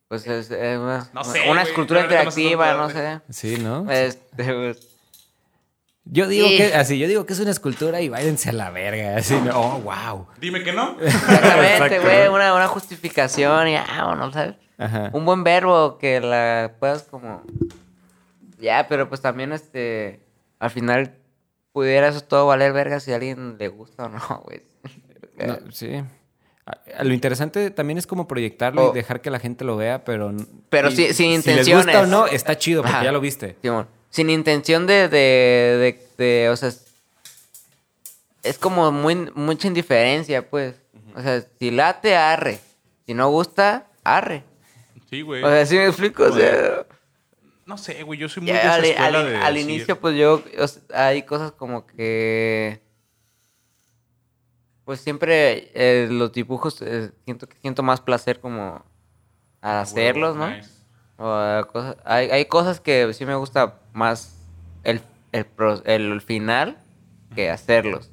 pues es eh, una, No sé, una güey, escultura interactiva, no sé. Sí, ¿no? Este, pues, Yo digo sí. que, así, yo digo que es una escultura y váyanse a la verga. Así, ¿no? oh, wow. Dime que no. [LAUGHS] exactamente, güey, una, una justificación y ah, no ¿sabes? Ajá. Un buen verbo que la puedas como... Ya, pero pues también este... Al final pudiera eso todo valer verga si a alguien le gusta o no, [LAUGHS] güey. No, sí. Lo interesante también es como proyectarlo y dejar que la gente lo vea, pero... Pero y sí- sin Si les intenciones. gusta o no, está chido porque Ajá. ya lo viste. Simón, sin intención de, de, de, de, o sea, es- como muy, mucha indiferencia, pues. O sea, si late, arre. Si no gusta, arre. Sí, güey. O sea, ¿sí me explico? O sea, No sé, güey. Yo soy muy de ya esa al, al- de al decir- inicio, pues yo, o sea, hay cosas como que... Pues siempre eh, los dibujos eh, siento que siento más placer como al hacerlos, ¿no? Nice. O, cosas, hay, hay cosas que sí me gusta más el el, el final que hacerlos.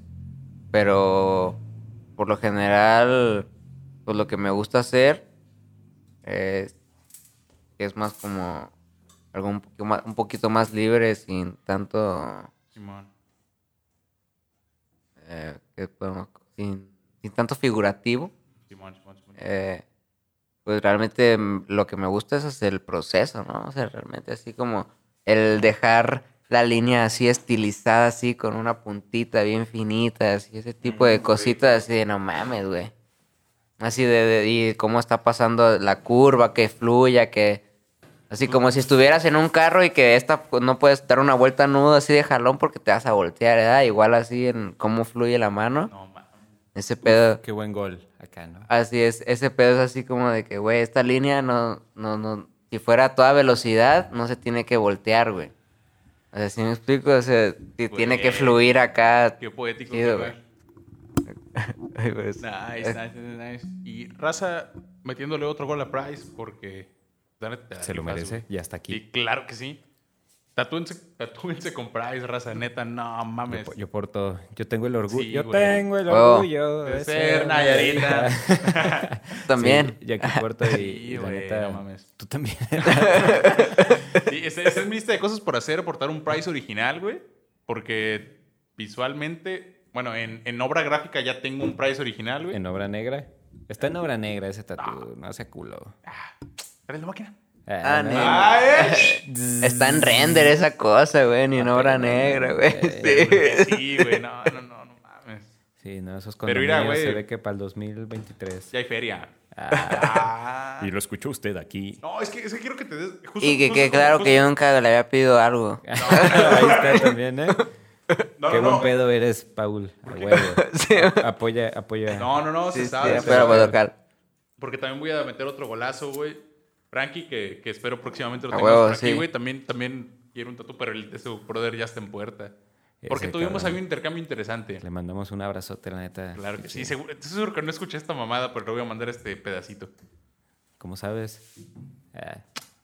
Pero por lo general, pues lo que me gusta hacer es, es más como algo un poquito más, un poquito más libre sin tanto Simón. eh, ¿qué podemos- sin, sin tanto figurativo. Simón, Simón, Simón. eh, pues realmente lo que me gusta es hacer el proceso, ¿no? O sea, realmente así como el dejar la línea así estilizada, así con una puntita bien finita, así ese tipo de cositas así de no mames, güey. Así de, de- y cómo está pasando la curva, que fluya, que así como si estuvieras en un carro y que esta pues, no puedes dar una vuelta nudo así de jalón porque te vas a voltear, ¿verdad? Igual así en cómo fluye la mano. No, mames. Ese pedo. Qué buen gol acá, ¿no? Así es, ese pedo es así como de que, güey, esta línea no, no, no, si fuera a toda velocidad, no se tiene que voltear, güey. O sea, si me explico, o sea, si tiene que fluir acá. Qué poético. chido, güey. [LAUGHS] Ay, Nice, nice, nice, nice. Y Raza metiéndole otro gol a Price porque. Se lo merece, ya está aquí. Claro que sí. Tatúense, tatúense con Price, raza, neta, no Yo, mames. po- yo porto, yo tengo el orgullo, Sí, yo güey. tengo el Oh. orgullo De ser Nayarita. [LAUGHS] También. Sí, yo aquí porto y, Sí, y la güey, neta, no mames. tú también. [LAUGHS] Sí, esa es mi lista de cosas por hacer, portar un Price original, güey. Porque visualmente, bueno, en, en obra gráfica ya tengo un Price original, güey. en obra negra. Está en obra negra ese tatu, no sea culo. ¿Traes la máquina? Ah. ¡Ah, eh! [LAUGHS] Está en render esa cosa, güey, ni en obra negra, güey. Sí. Sí, güey, no, [LAUGHS] no, no, no mames. Sí, no, esos Pero mira, condominios se güey. ve que para el 2023. Ya hay feria. Ah, Ah. y lo escuchó usted aquí. No, es que, es que quiero que te des. Justo, Y que justo claro justo- que yo nunca le había pedido algo. [LAUGHS] Ahí está también, ¿eh? No, Qué no, buen no. pedo eres, Paul. A huevo. Sí. Apoya, apoya. No, no, no, Sí, se sí, sabe. pero sabe. pues local. Porque también voy a meter otro golazo, güey. Frankie, que, que espero próximamente lo tengamos por aquí, sí. güey. También, también quiero un tatu, pero el de su brother ya está en puerta. Porque tuvimos ahí un intercambio interesante. Le mandamos un abrazote, la neta. Claro que sí. Seguro, estoy seguro que no escuché esta mamada, pero le voy a mandar este pedacito. ¿Cómo sabes? Ah,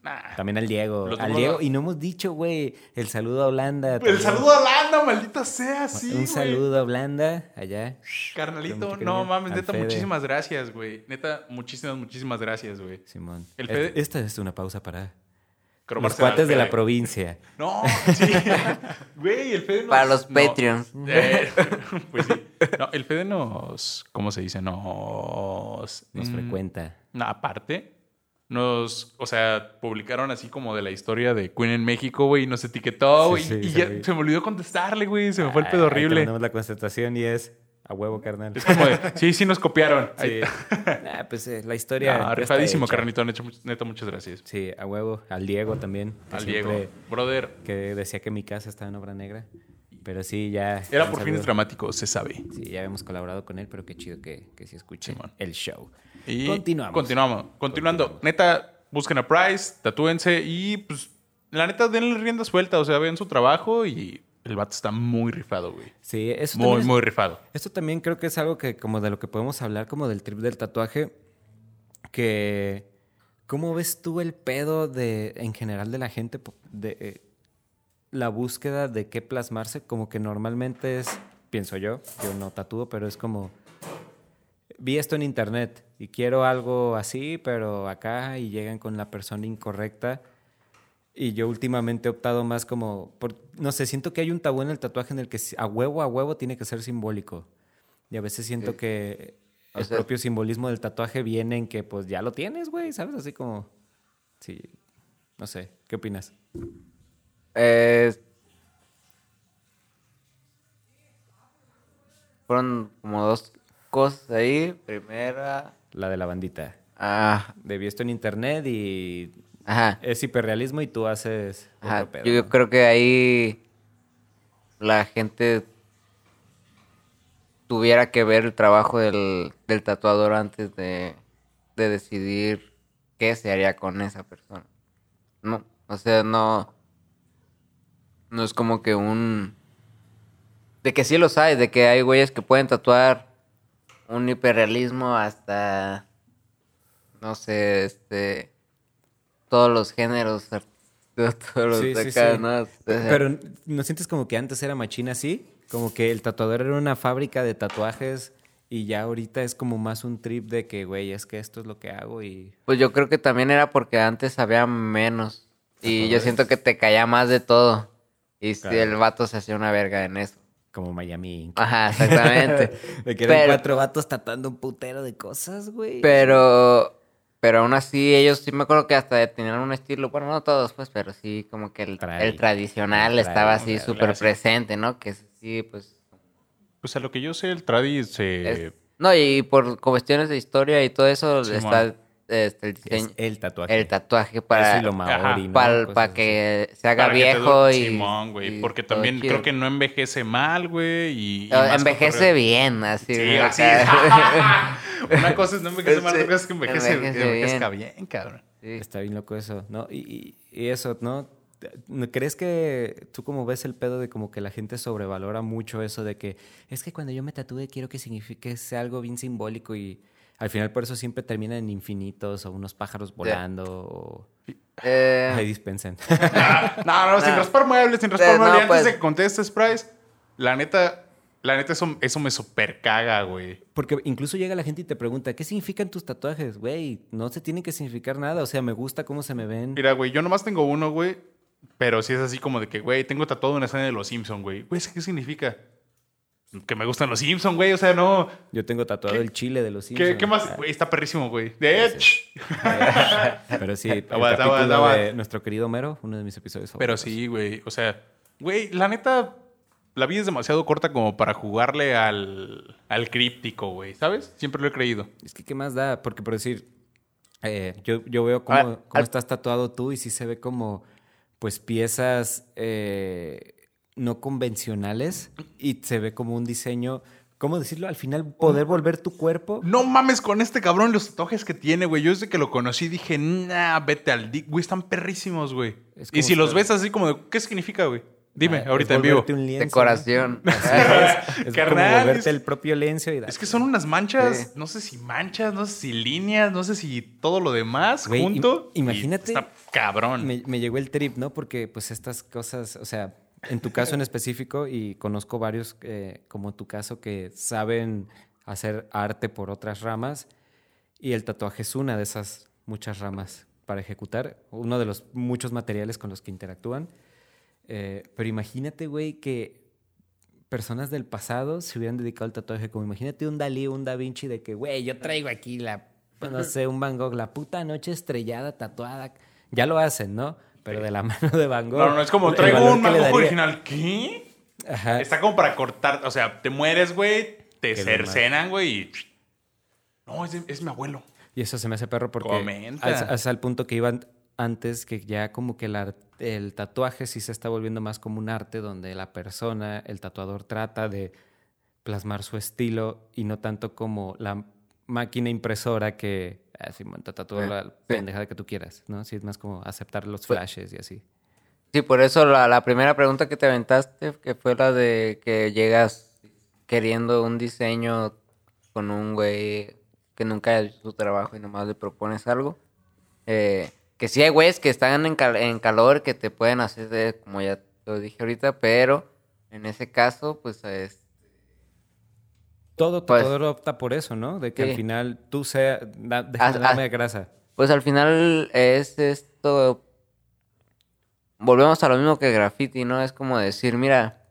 Nah. también al Diego. Al Diego. Y no hemos dicho, güey, el saludo a Holanda. El también. saludo a Landa, maldita sea, sí. Un güey. saludo a Holanda, allá. Carnalito, no mames, Al neta, Fede. muchísimas gracias, güey. Neta, muchísimas, muchísimas gracias, güey. Simón. El Este- Fede- Esta es una pausa para los cuates de la provincia. No, sí. [LAUGHS] Güey, el Fede nos... Para los no, Patreons. [LAUGHS] eh, pues sí. No, el Fede nos... ¿Cómo se dice? Nos... Nos mm, frecuenta. No, aparte, nos... O sea, publicaron así como de la historia de Queen en México, güey, y nos etiquetó, güey. sí, y sí, ya se me olvidó contestarle, güey. Se me fue el pedo Ah, horrible. mandamos la concentración y es a huevo, carnal. Es como de... Sí, sí nos copiaron. Sí. [LAUGHS] Ah, pues eh, la historia. No, rifadísimo, carnito. Neta, muchas gracias. Sí, a huevo. Al Diego también. Al Diego. Brother, Que decía que mi casa estaba en obra negra. Pero sí, ya. era por fines dramáticos, se sabe. Sí, ya habíamos colaborado con él, pero qué chido que, que sí escuche el show. Y Continuamos. Continuamos. Continuando. Neta, busquen a Price, tatúense y pues la neta denle rienda suelta, o sea, vean su trabajo y el vato está muy rifado, güey. Sí, eso Muy, es- muy rifado. Esto también creo que es algo que como de lo que podemos hablar como del trip del tatuaje que ¿cómo ves tú el pedo de en general de la gente de eh, la búsqueda de qué plasmarse como que normalmente es pienso yo, yo no tatúo, pero es como vi esto en internet y quiero algo así, pero acá y llegan con la persona incorrecta. Y yo últimamente he optado más como, por, no sé, siento que hay un tabú en el tatuaje en el que a huevo a huevo tiene que ser simbólico. Y a veces siento Sí. que O el sea- propio simbolismo del tatuaje viene en que pues ya lo tienes, güey, ¿sabes? Así como, sí, no sé, ¿qué opinas? Eh, fueron como dos cosas ahí. Primera. La de la bandita. Ah, De vi esto en internet y ajá. es hiperrealismo y tú haces Ajá, pedo, Yo creo que ahí la gente tuviera que ver el trabajo del, del tatuador antes de, de decidir qué se haría con esa persona. No, o sea, no. No es como que un. De que sí los hay, de que hay güeyes que pueden tatuar un hiperrealismo hasta. No sé, este. Todos los géneros [LAUGHS] Todos los Sí, sí, acá, sí. ¿no? O sea, Pero ¿no sientes como que antes era machina así? Como que el tatuador era una fábrica de tatuajes y ya ahorita es como más un trip de que, güey, es que esto es lo que hago y... Pues yo creo que también era porque antes había menos. Y yo siento que te caía más de todo. Y si Claro. el vato se hacía una verga en eso. Como Miami. Ajá, exactamente. [LAUGHS] De que eran Pero- cuatro vatos tatuando un putero de cosas, güey. Pero, pero aún así ellos sí me acuerdo que hasta tenían un estilo, bueno, no todos pues, pero sí como que el, Tradi- el tradicional estaba así súper presente, ¿no? Que sí, pues... Pues a lo que yo sé, el tradi se... es- no, y por cuestiones de historia y todo eso está este, el Es diseño, el tatuaje. el tatuaje Eso para, y lo maori, ¿no? para, Cosas que se haga para que te viejo y... Simón, güey. y Porque también chido. creo que no envejece mal, güey. Y, y más Envejece cotorreo. bien, así. Sí. [LAUGHS] Una cosa es no envejece mal, otra cosa es que envejece, envejece envejezca bien. cabrón. Sí. Está bien loco eso, ¿no? Y, y- eso, ¿no? ¿No ¿Crees que tú como ves el pedo de como que la gente sobrevalora mucho eso de que es que cuando yo me tatúe quiero que signifique sea algo bien simbólico y al final por eso siempre termina en infinitos o unos pájaros volando o... Eh, Ay, dispensen. [LAUGHS] No, no, sin raspar muebles, sin raspar Eh, no, muebles. Antes pues. de que contestes, Price, la neta, la neta, eso, eso me super caga, güey. Porque incluso llega la gente y te pregunta, ¿qué significan tus tatuajes? Güey, no se tienen que significar nada. O sea, me gusta cómo se me ven. Mira, güey, yo nomás tengo uno, güey. Pero sí es así como de que, güey, tengo tatuado una escena de los Simpsons, güey. Güey, ¿eso ¿qué significa? Que me gustan los Simpsons, güey. O sea, no. Yo tengo tatuado ¿Qué- el chile de los ¿Qué, Simpsons. qué más? Güey, está perrísimo, güey. De hecho. [LAUGHS] Pero sí, el Aguanta, capítulo aguanta. de nuestro querido Mero, uno de mis episodios Pero favoritos. sí, güey. O sea, güey, la neta, la vida es demasiado corta como para jugarle al, al críptico, güey. ¿Sabes? Siempre lo he creído. Es que, ¿qué más da? Porque, por decir, eh, yo, yo veo cómo, Ah, cómo ah. estás tatuado tú y sí se ve como, pues, piezas eh, no convencionales y se ve como un diseño, ¿cómo decirlo? Al final, poder volver tu cuerpo. No mames con este cabrón los tatuajes que tiene, güey. Yo desde que lo conocí dije, nah, vete al dick. Güey, están perrísimos, güey. Es Y si los ves así como de, ¿qué significa, güey? Dime, Ah, ahorita es en vivo. un lienzo, decoración. [LAUGHS] ¿no? Es, es [LAUGHS] Carnal, como volverte es- el propio lienzo y Es que son unas manchas, Sí. no sé si manchas, no sé si líneas, no sé si todo lo demás Güey, junto. im- imagínate- Está cabrón. Me, me llegó el trip, ¿no? Porque pues estas cosas, o sea, en tu caso en específico, y conozco varios eh, como tu caso que saben hacer arte por otras ramas, y el tatuaje es una de esas muchas ramas para ejecutar, uno de los muchos materiales con los que interactúan. Eh, pero imagínate, güey, que personas del pasado se hubieran dedicado al tatuaje, como imagínate un Dalí, un Da Vinci, de que, güey, yo traigo aquí la, no sé, un Van Gogh, la puta noche estrellada tatuada. Ya lo hacen, ¿no? Pero de la [LAUGHS] mano de Van Gogh. No, no, es como traigo un daría- original. ¿Qué? Ajá. Está como para cortar, o sea, te mueres, güey, te Qué cercenan, güey, y... No, es, de- es mi abuelo. Y eso se me hace perro porque Comenta. hasta hasta el punto que iban antes que ya como que el tatuaje sí se está volviendo más como un arte donde la persona, el tatuador trata de plasmar su estilo y no tanto como la máquina impresora que te tatúa Sí, la sí. pendejada que tú quieras, ¿no? Sí, es más como aceptar los Pues- flashes y así. Sí, por eso la, la primera pregunta que te aventaste, que fue la de que llegas queriendo un diseño con un güey que nunca ha hecho su trabajo y nomás le propones algo. Eh, que sí hay güeyes que están en, cal- en calor que te pueden hacer, de- como ya lo dije ahorita, pero en ese caso, pues es... Todo Pues- tatuador opta por eso, ¿no? De que Sí. al final tú sea, da, Ah, darme grasa. Pues al final es esto. Volvemos a lo mismo que graffiti, ¿no? Es como decir, mira,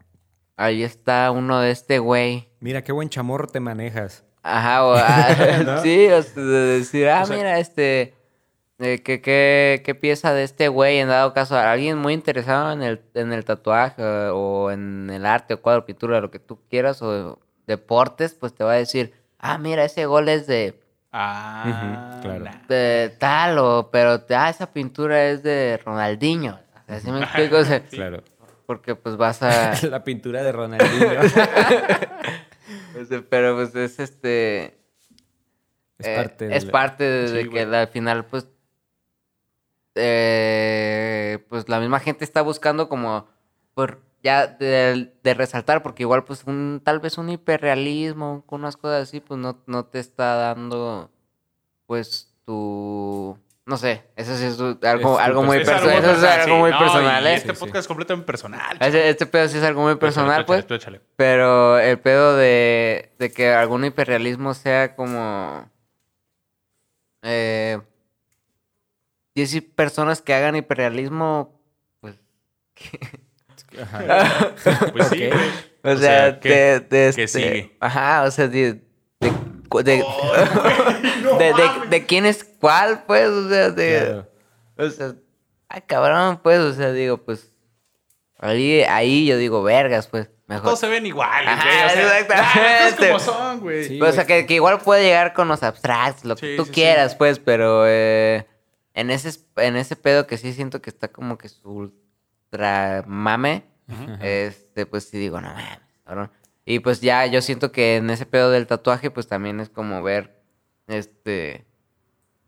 ahí está uno de este güey. Mira qué buen chamorro te manejas. Ajá, o, [LAUGHS] ah, [LAUGHS] ¿No? sí, o sea, de decir, ah, O sea- mira, este, eh, ¿qué, qué, qué pieza de este güey, en dado caso, alguien muy interesado en el, en el tatuaje o en el arte o cuadro, pintura, lo que tú quieras, o deportes, pues te va a decir, ah, mira, ese gol es de, Ah, claro. de tal, o, pero ah, esa pintura es de Ronaldinho. O sea, ¿sí me explico? O sea, [LAUGHS] Claro. porque pues vas a... [LAUGHS] La pintura de Ronaldinho. o [LAUGHS] sea, pero pues es este... es Eh, parte de es la- parte de, Sí, de que al final, pues, eh, pues la misma gente está buscando como, por ya de, de resaltar, porque igual, pues, un, tal vez un hiperrealismo, con unas cosas así, pues no, no te está dando, pues, tu, no sé, eso sí es algo, Es algo muy Es personal. algo Eso es algo sí. muy No, personal, y ¿eh? Este Sí, podcast es completamente personal. Este pedo sí es algo muy Tú échale, personal, tú pues. échale, tú échale. Pero el pedo de, de que algún hiperrealismo sea como... Eh, 10 personas que hagan hiperrealismo, pues... [LAUGHS] Ajá. [LAUGHS] Pues sí, Ok. güey. O, O sea, sea, ¿qué- de, de este- sigue? Ajá, o sea, de... de, de, [LAUGHS] no de, de- mames. de quién es cuál, pues, o sea, de... Claro. O sea, ay, cabrón, pues, o sea, digo, pues... Ahí, ahí yo digo, vergas, pues, mejor. Todos se ven iguales, Ajá, güey. O sea, exactamente. cosas como son, güey. Sí. Pues, o sea, que, que igual puede llegar con los abstracts, lo que tú sí, quieras, pues, pero eh, en, ese, es- en ese pedo que sí siento que está como que su ultra mame, este, pues sí digo, no mames, cabrón. Y pues ya yo siento que en ese pedo del tatuaje, pues también es como ver, este,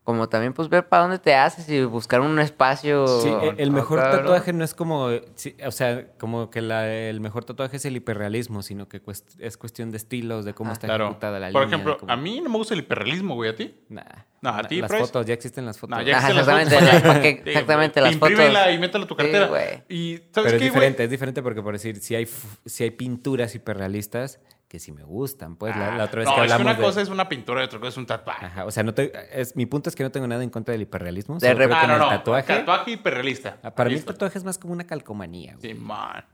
como también pues ver para dónde te haces y buscar un espacio. Sí, el- el mejor ¿no? tatuaje no es como, sí, o sea, como que la- el mejor tatuaje es el hiperrealismo, sino que cuest- es cuestión de estilos, de cómo está Claro. ejecutada la Por línea. ejemplo, de cómo- a mí no me gusta el hiperrealismo, güey. ¿A ti? Nah, No, ¿a ti, las Price? fotos, ya existen las fotos. No, ya Ajá, existen las exactamente, fotos. la- porque Sí, exactamente, güey. las fotos. Imprímela y métela a tu Sí, cartera. güey. y ¿sabes Pero es qué, güey? diferente, es diferente porque por decir, si hay, si hay pinturas hiperrealistas que sí me gustan, pues la, la otra vez no, que es que hablamos una de... cosa es una pintura y otra cosa es un tatuaje. Ajá, o sea, no te- es, mi punto es que no tengo nada en contra del hiperrealismo. De que Ah, en no, el no. tatuaje, Tatuaje hiperrealista. ah, para mí el tatuaje es más como una calcomanía. güey. Sí, man.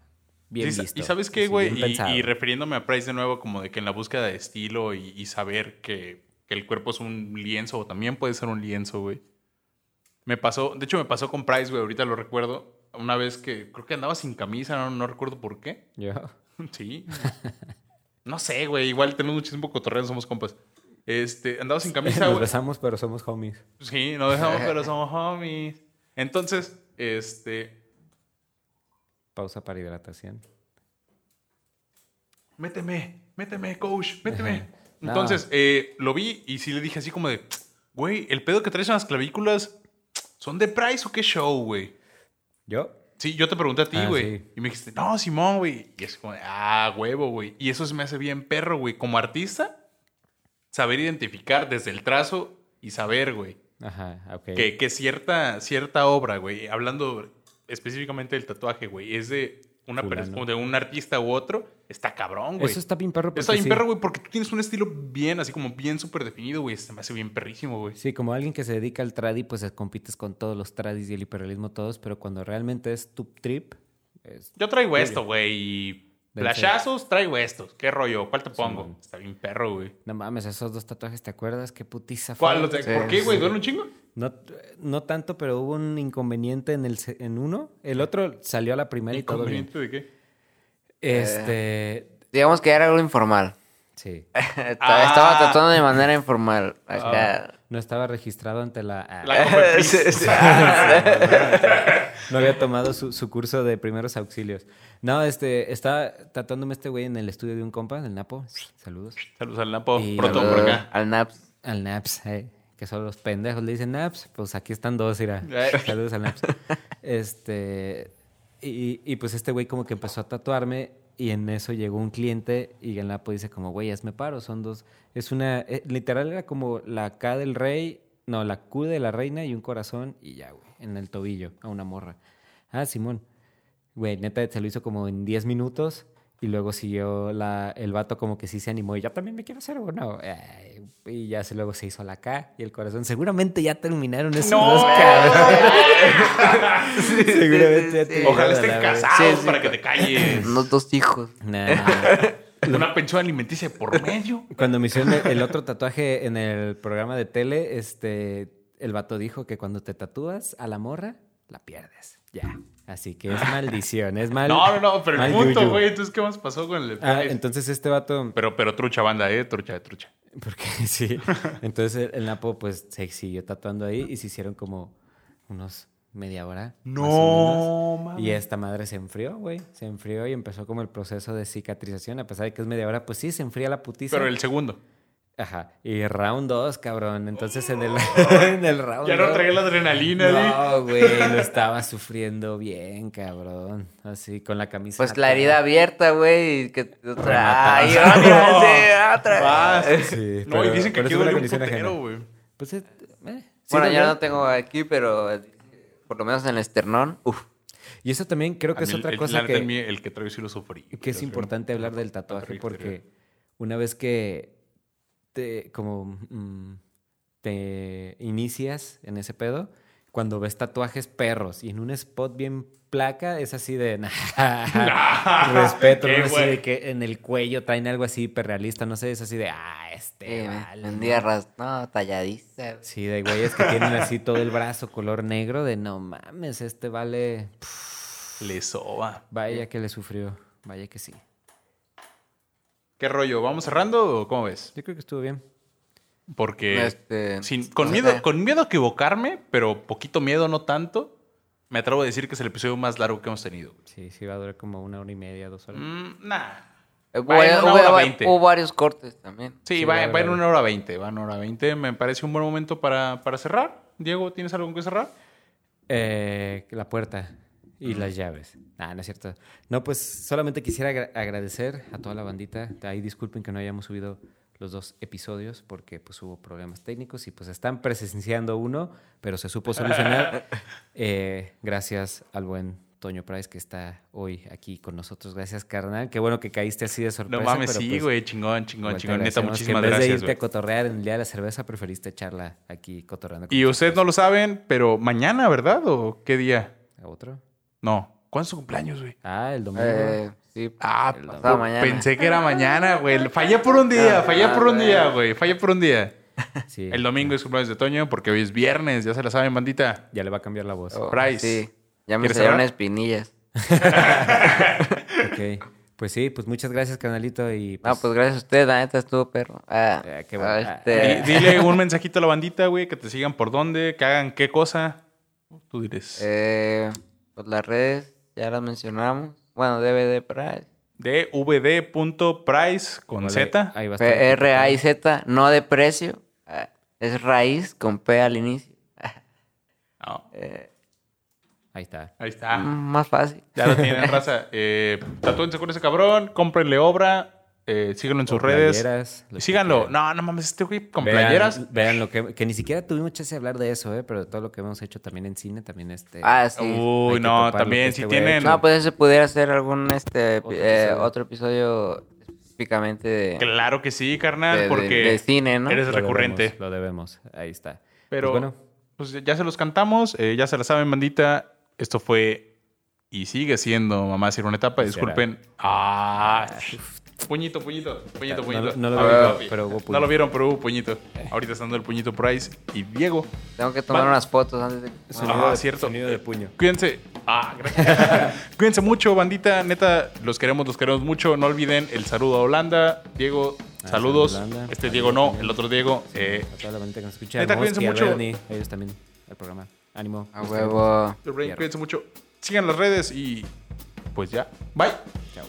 Bien Sí, visto. Y sabes qué, güey, y, refiriéndome a Price de nuevo, como de que en la búsqueda de estilo y, y saber que, que el cuerpo es un lienzo o también puede ser un lienzo, güey. Me pasó, de hecho me pasó con Price, güey, ahorita lo recuerdo, una vez que creo que andaba sin camisa, no, no recuerdo por qué. Yo. [LAUGHS] Sí. [LAUGHS] No sé, güey, igual tenemos muchísimo cotorreo, somos compas. Este, andaba sin camisa, Nos güey. besamos, pero somos homies. Sí, nos dejamos, pero [LAUGHS] somos homies. Entonces, este, Pausa para hidratación. méteme, méteme, coach, méteme. [LAUGHS] No. Entonces, eh, lo vi y sí le dije así como de, güey, el pedo que traes en las clavículas, ¿son de Price o qué show, güey? ¿Yo? Sí, yo te pregunté a ti, Ah, güey. sí. Y me dijiste, no, Simón, güey. Y es como, ah, huevo, güey. Y eso se me hace bien perro, güey. Como artista, saber identificar desde el trazo y saber, güey, Ajá, ok. que, que cierta, cierta obra, güey, hablando específicamente del tatuaje, güey, es de una persona, de un artista u otro, está cabrón, güey. Eso está bien perro Está bien sí. perro, güey, porque tú tienes un estilo bien, así como bien súper definido, güey. Se me hace bien perrísimo, güey. Sí, como alguien que se dedica al tradi, pues compites con todos los tradis y el hiperrealismo todos, pero cuando realmente es tu trip, es... Yo traigo esto, güey, y flashazos traigo estos. ¿Qué rollo? ¿Cuál te pongo? Simón. Está bien perro, güey. No mames, esos dos tatuajes, ¿te acuerdas? Qué putiza fue? ¿Cuál? Sí, ¿Por qué, güey? sí. ¿Duele un chingo? No, no tanto, pero hubo un inconveniente en, el, en uno. El otro salió a la primera y todo bien. ¿Inconveniente de qué? Este... Digamos que era algo informal. Sí. [LAUGHS] Estaba Ah. estaba tratando de manera informal. Acá. No estaba registrado ante la... ah, La. [LAUGHS] Sí, sí. No había tomado su, su curso de primeros auxilios. No, este, estaba tatuándome este güey en el estudio de un compa, del Napo. Saludos. Saludos al Napo. Y- Pronto por acá. Al Naps. Al Naps, eh, que son los pendejos. Le dicen Naps, pues aquí están dos, mira. [LAUGHS] Saludos al Naps. Este, y, y pues este güey como que empezó a tatuarme y en eso llegó un cliente y el Napo dice como, güey, hazme paro, son dos. Es una, eh, literal era como la K del rey, no, la Q de la reina y un corazón y ya, güey, en el tobillo, a una morra. Ah, Simón. Güey, neta, se lo hizo como en 10 minutos y luego siguió la, el vato como que sí se animó y yo también me quiero hacer uno. Y ya se, luego se hizo la K y el corazón. Seguramente ya terminaron esos No, dos cabrones. [LAUGHS] Seguramente ya sí. terminaron Ojalá estén casados Sí, sí. para que te calles. Unos dos hijos. Nah. [LAUGHS] Una pensión alimenticia por medio. Cuando me hicieron el, el otro tatuaje en el programa de tele, este, el vato dijo que cuando te tatúas a la morra, la pierdes. Ya. Así que es maldición, es [LAUGHS] mal. No, no, no, pero el punto, güey. Entonces, ¿qué más pasó con el Ah, entonces este vato Pero, pero trucha banda, ¿eh? Trucha, trucha. Porque [LAUGHS] sí. Entonces el, Napo pues se siguió tatuando ahí y se hicieron como unos media hora. más o menos. mames. Y esta madre se enfrió, güey. Se enfrió y empezó como el proceso de cicatrización. A pesar de que es media hora, pues sí, se enfría la putiza. Pero el segundo. Ajá. Y round 2, cabrón. Entonces en el, [LAUGHS] en el round Ya no traía la adrenalina, ¿sí? No, güey. Lo [LAUGHS] estaba sufriendo bien, cabrón. Así, con la camisa. Pues la herida abierta, güey. y Que otra. Ay, otra, sí, [LAUGHS] otra. Vas. Sí, No, y dicen que aquí duele un condición putero, güey. Pues eh, eh, Bueno, ya no tengo aquí, pero por lo menos en el esternón. Uf. Y eso también creo que A es otra el- cosa que... el, que traigo sí lo sufrí. que es importante hablar del tatuaje porque una vez que te como mm, te inicias en ese pedo, cuando ves tatuajes perros y en un spot bien placa es así de [LAUGHS] [LAUGHS] respeto, Qué ¿no? así güey. de que en el cuello traen algo así hiperrealista, no sé, es así de ah, este Eh, vale, vendía ¿no? ras... No, talladiza. Sí, de güeyes que tienen así todo el brazo color negro de no mames, este vale Le soba. vaya que le sufrió, vaya que sí. ¿Qué rollo? ¿Vamos cerrando o cómo ves? Yo creo que estuvo bien. Porque Este, sin- con, miedo, con miedo a equivocarme, pero poquito miedo, no tanto, me atrevo a decir que es el episodio más largo que hemos tenido. Sí, sí va a durar como una hora y media, dos horas. Mm, nah. eh, va en hubo- una hora veinte. hubo varios cortes también. Sí, Sí, va, va, va en una hora veinte, va en una hora veinte. Me parece un buen momento para, para cerrar. Diego, ¿tienes algo que cerrar? Eh, la puerta y las llaves. Ah, no es cierto. No, pues solamente quisiera agra- agradecer a toda la bandita. Ahí disculpen que no hayamos subido los dos episodios porque pues hubo problemas técnicos y pues están presenciando uno, pero se supo solucionar. [LAUGHS] Eh, gracias al buen Toño Price que está hoy aquí con nosotros. Gracias, carnal. Qué bueno que caíste así de sorpresa. No mames, pero, sí, pues, güey. Chingón, chingón, chingón. Neta, muchísimas En vez de gracias, irte a cotorrear en el día de la cerveza, preferiste echarla aquí cotorreando. con Y ustedes no lo saben, pero mañana, ¿verdad? ¿O qué día? ¿A otro? No. ¿Cuándo es su cumpleaños, güey? Ah, el domingo. Eh, sí. Ah, pasado mañana. pensé que era mañana, güey. [LAUGHS] Fallé por un día, fallé por un día, güey. Fallé por un día. Sí. El domingo es cumpleaños de Toño porque hoy es viernes, ya se la saben, bandita. Ya le va a cambiar la voz. Oh, Price. Sí. Ya me ¿Quieres salieron espinillas. Ok. Pues sí, pues muchas gracias, canalito. Y No, pues gracias a usted, la neta estuvo perro. Ah, Eh, qué bueno. este, Di- [LAUGHS] Dile un mensajito a la bandita, güey, que te sigan por dónde, que hagan qué cosa. Tú diles. eh, pues las redes ya las mencionamos. Bueno, DVD Price. dvd.price con Z. Ahí va a estar. P-R-A-I-Z, no de precio. Ah, es raíz con P al inicio. [LAUGHS] No, Eh, ahí Ahí está. está. Más fácil. Ya lo [LAUGHS] tienen, raza. Eh, tatúense con ese cabrón, cómprenle obra, eh, síganlo en sus redes. playeras, síganlo. No, no mames, este güey con Vean- playeras. Vean lo que... Que ni siquiera tuvimos chance de hablar de eso, ¿eh? Pero de todo lo que hemos hecho también en cine, también este... Ah, sí. Uy, no, también, este si tienen. No, pues ese pudiera ser algún este Otro eh, episodio. otro episodio específicamente de, Claro que sí, carnal, de- porque de cine, ¿no? eres Lo recurrente. debemos, lo debemos. Ahí está. Pero Pues bueno, pues ya se los cantamos, eh, ya se la saben, bandita. Esto fue y sigue siendo Mamá Sirve una etapa. Será. Disculpen. Ah, puñito, puñito, puñito, puñito. no lo vieron, pero hubo No puñito. lo vieron, pero hubo puñito. Ahorita está dando el puñito Price y Diego. Tengo que tomar unas fotos antes de que... Sonido Ah, de- cierto. sonido de puño. Cuídense. Ah, gracias. [LAUGHS] Cuídense mucho, bandita. Neta, los queremos, los queremos mucho. No olviden el saludo a Holanda. Diego, Ah, saludos. Holanda. Este Diego no, también. el otro Diego. eh, A toda la bandita que nos escucha. Neta, cuídense mucho. Bernie, ellos también, el programa. Ánimo. A huevo. Cuídense mucho. Sigan las redes y pues ya. Bye. Chao.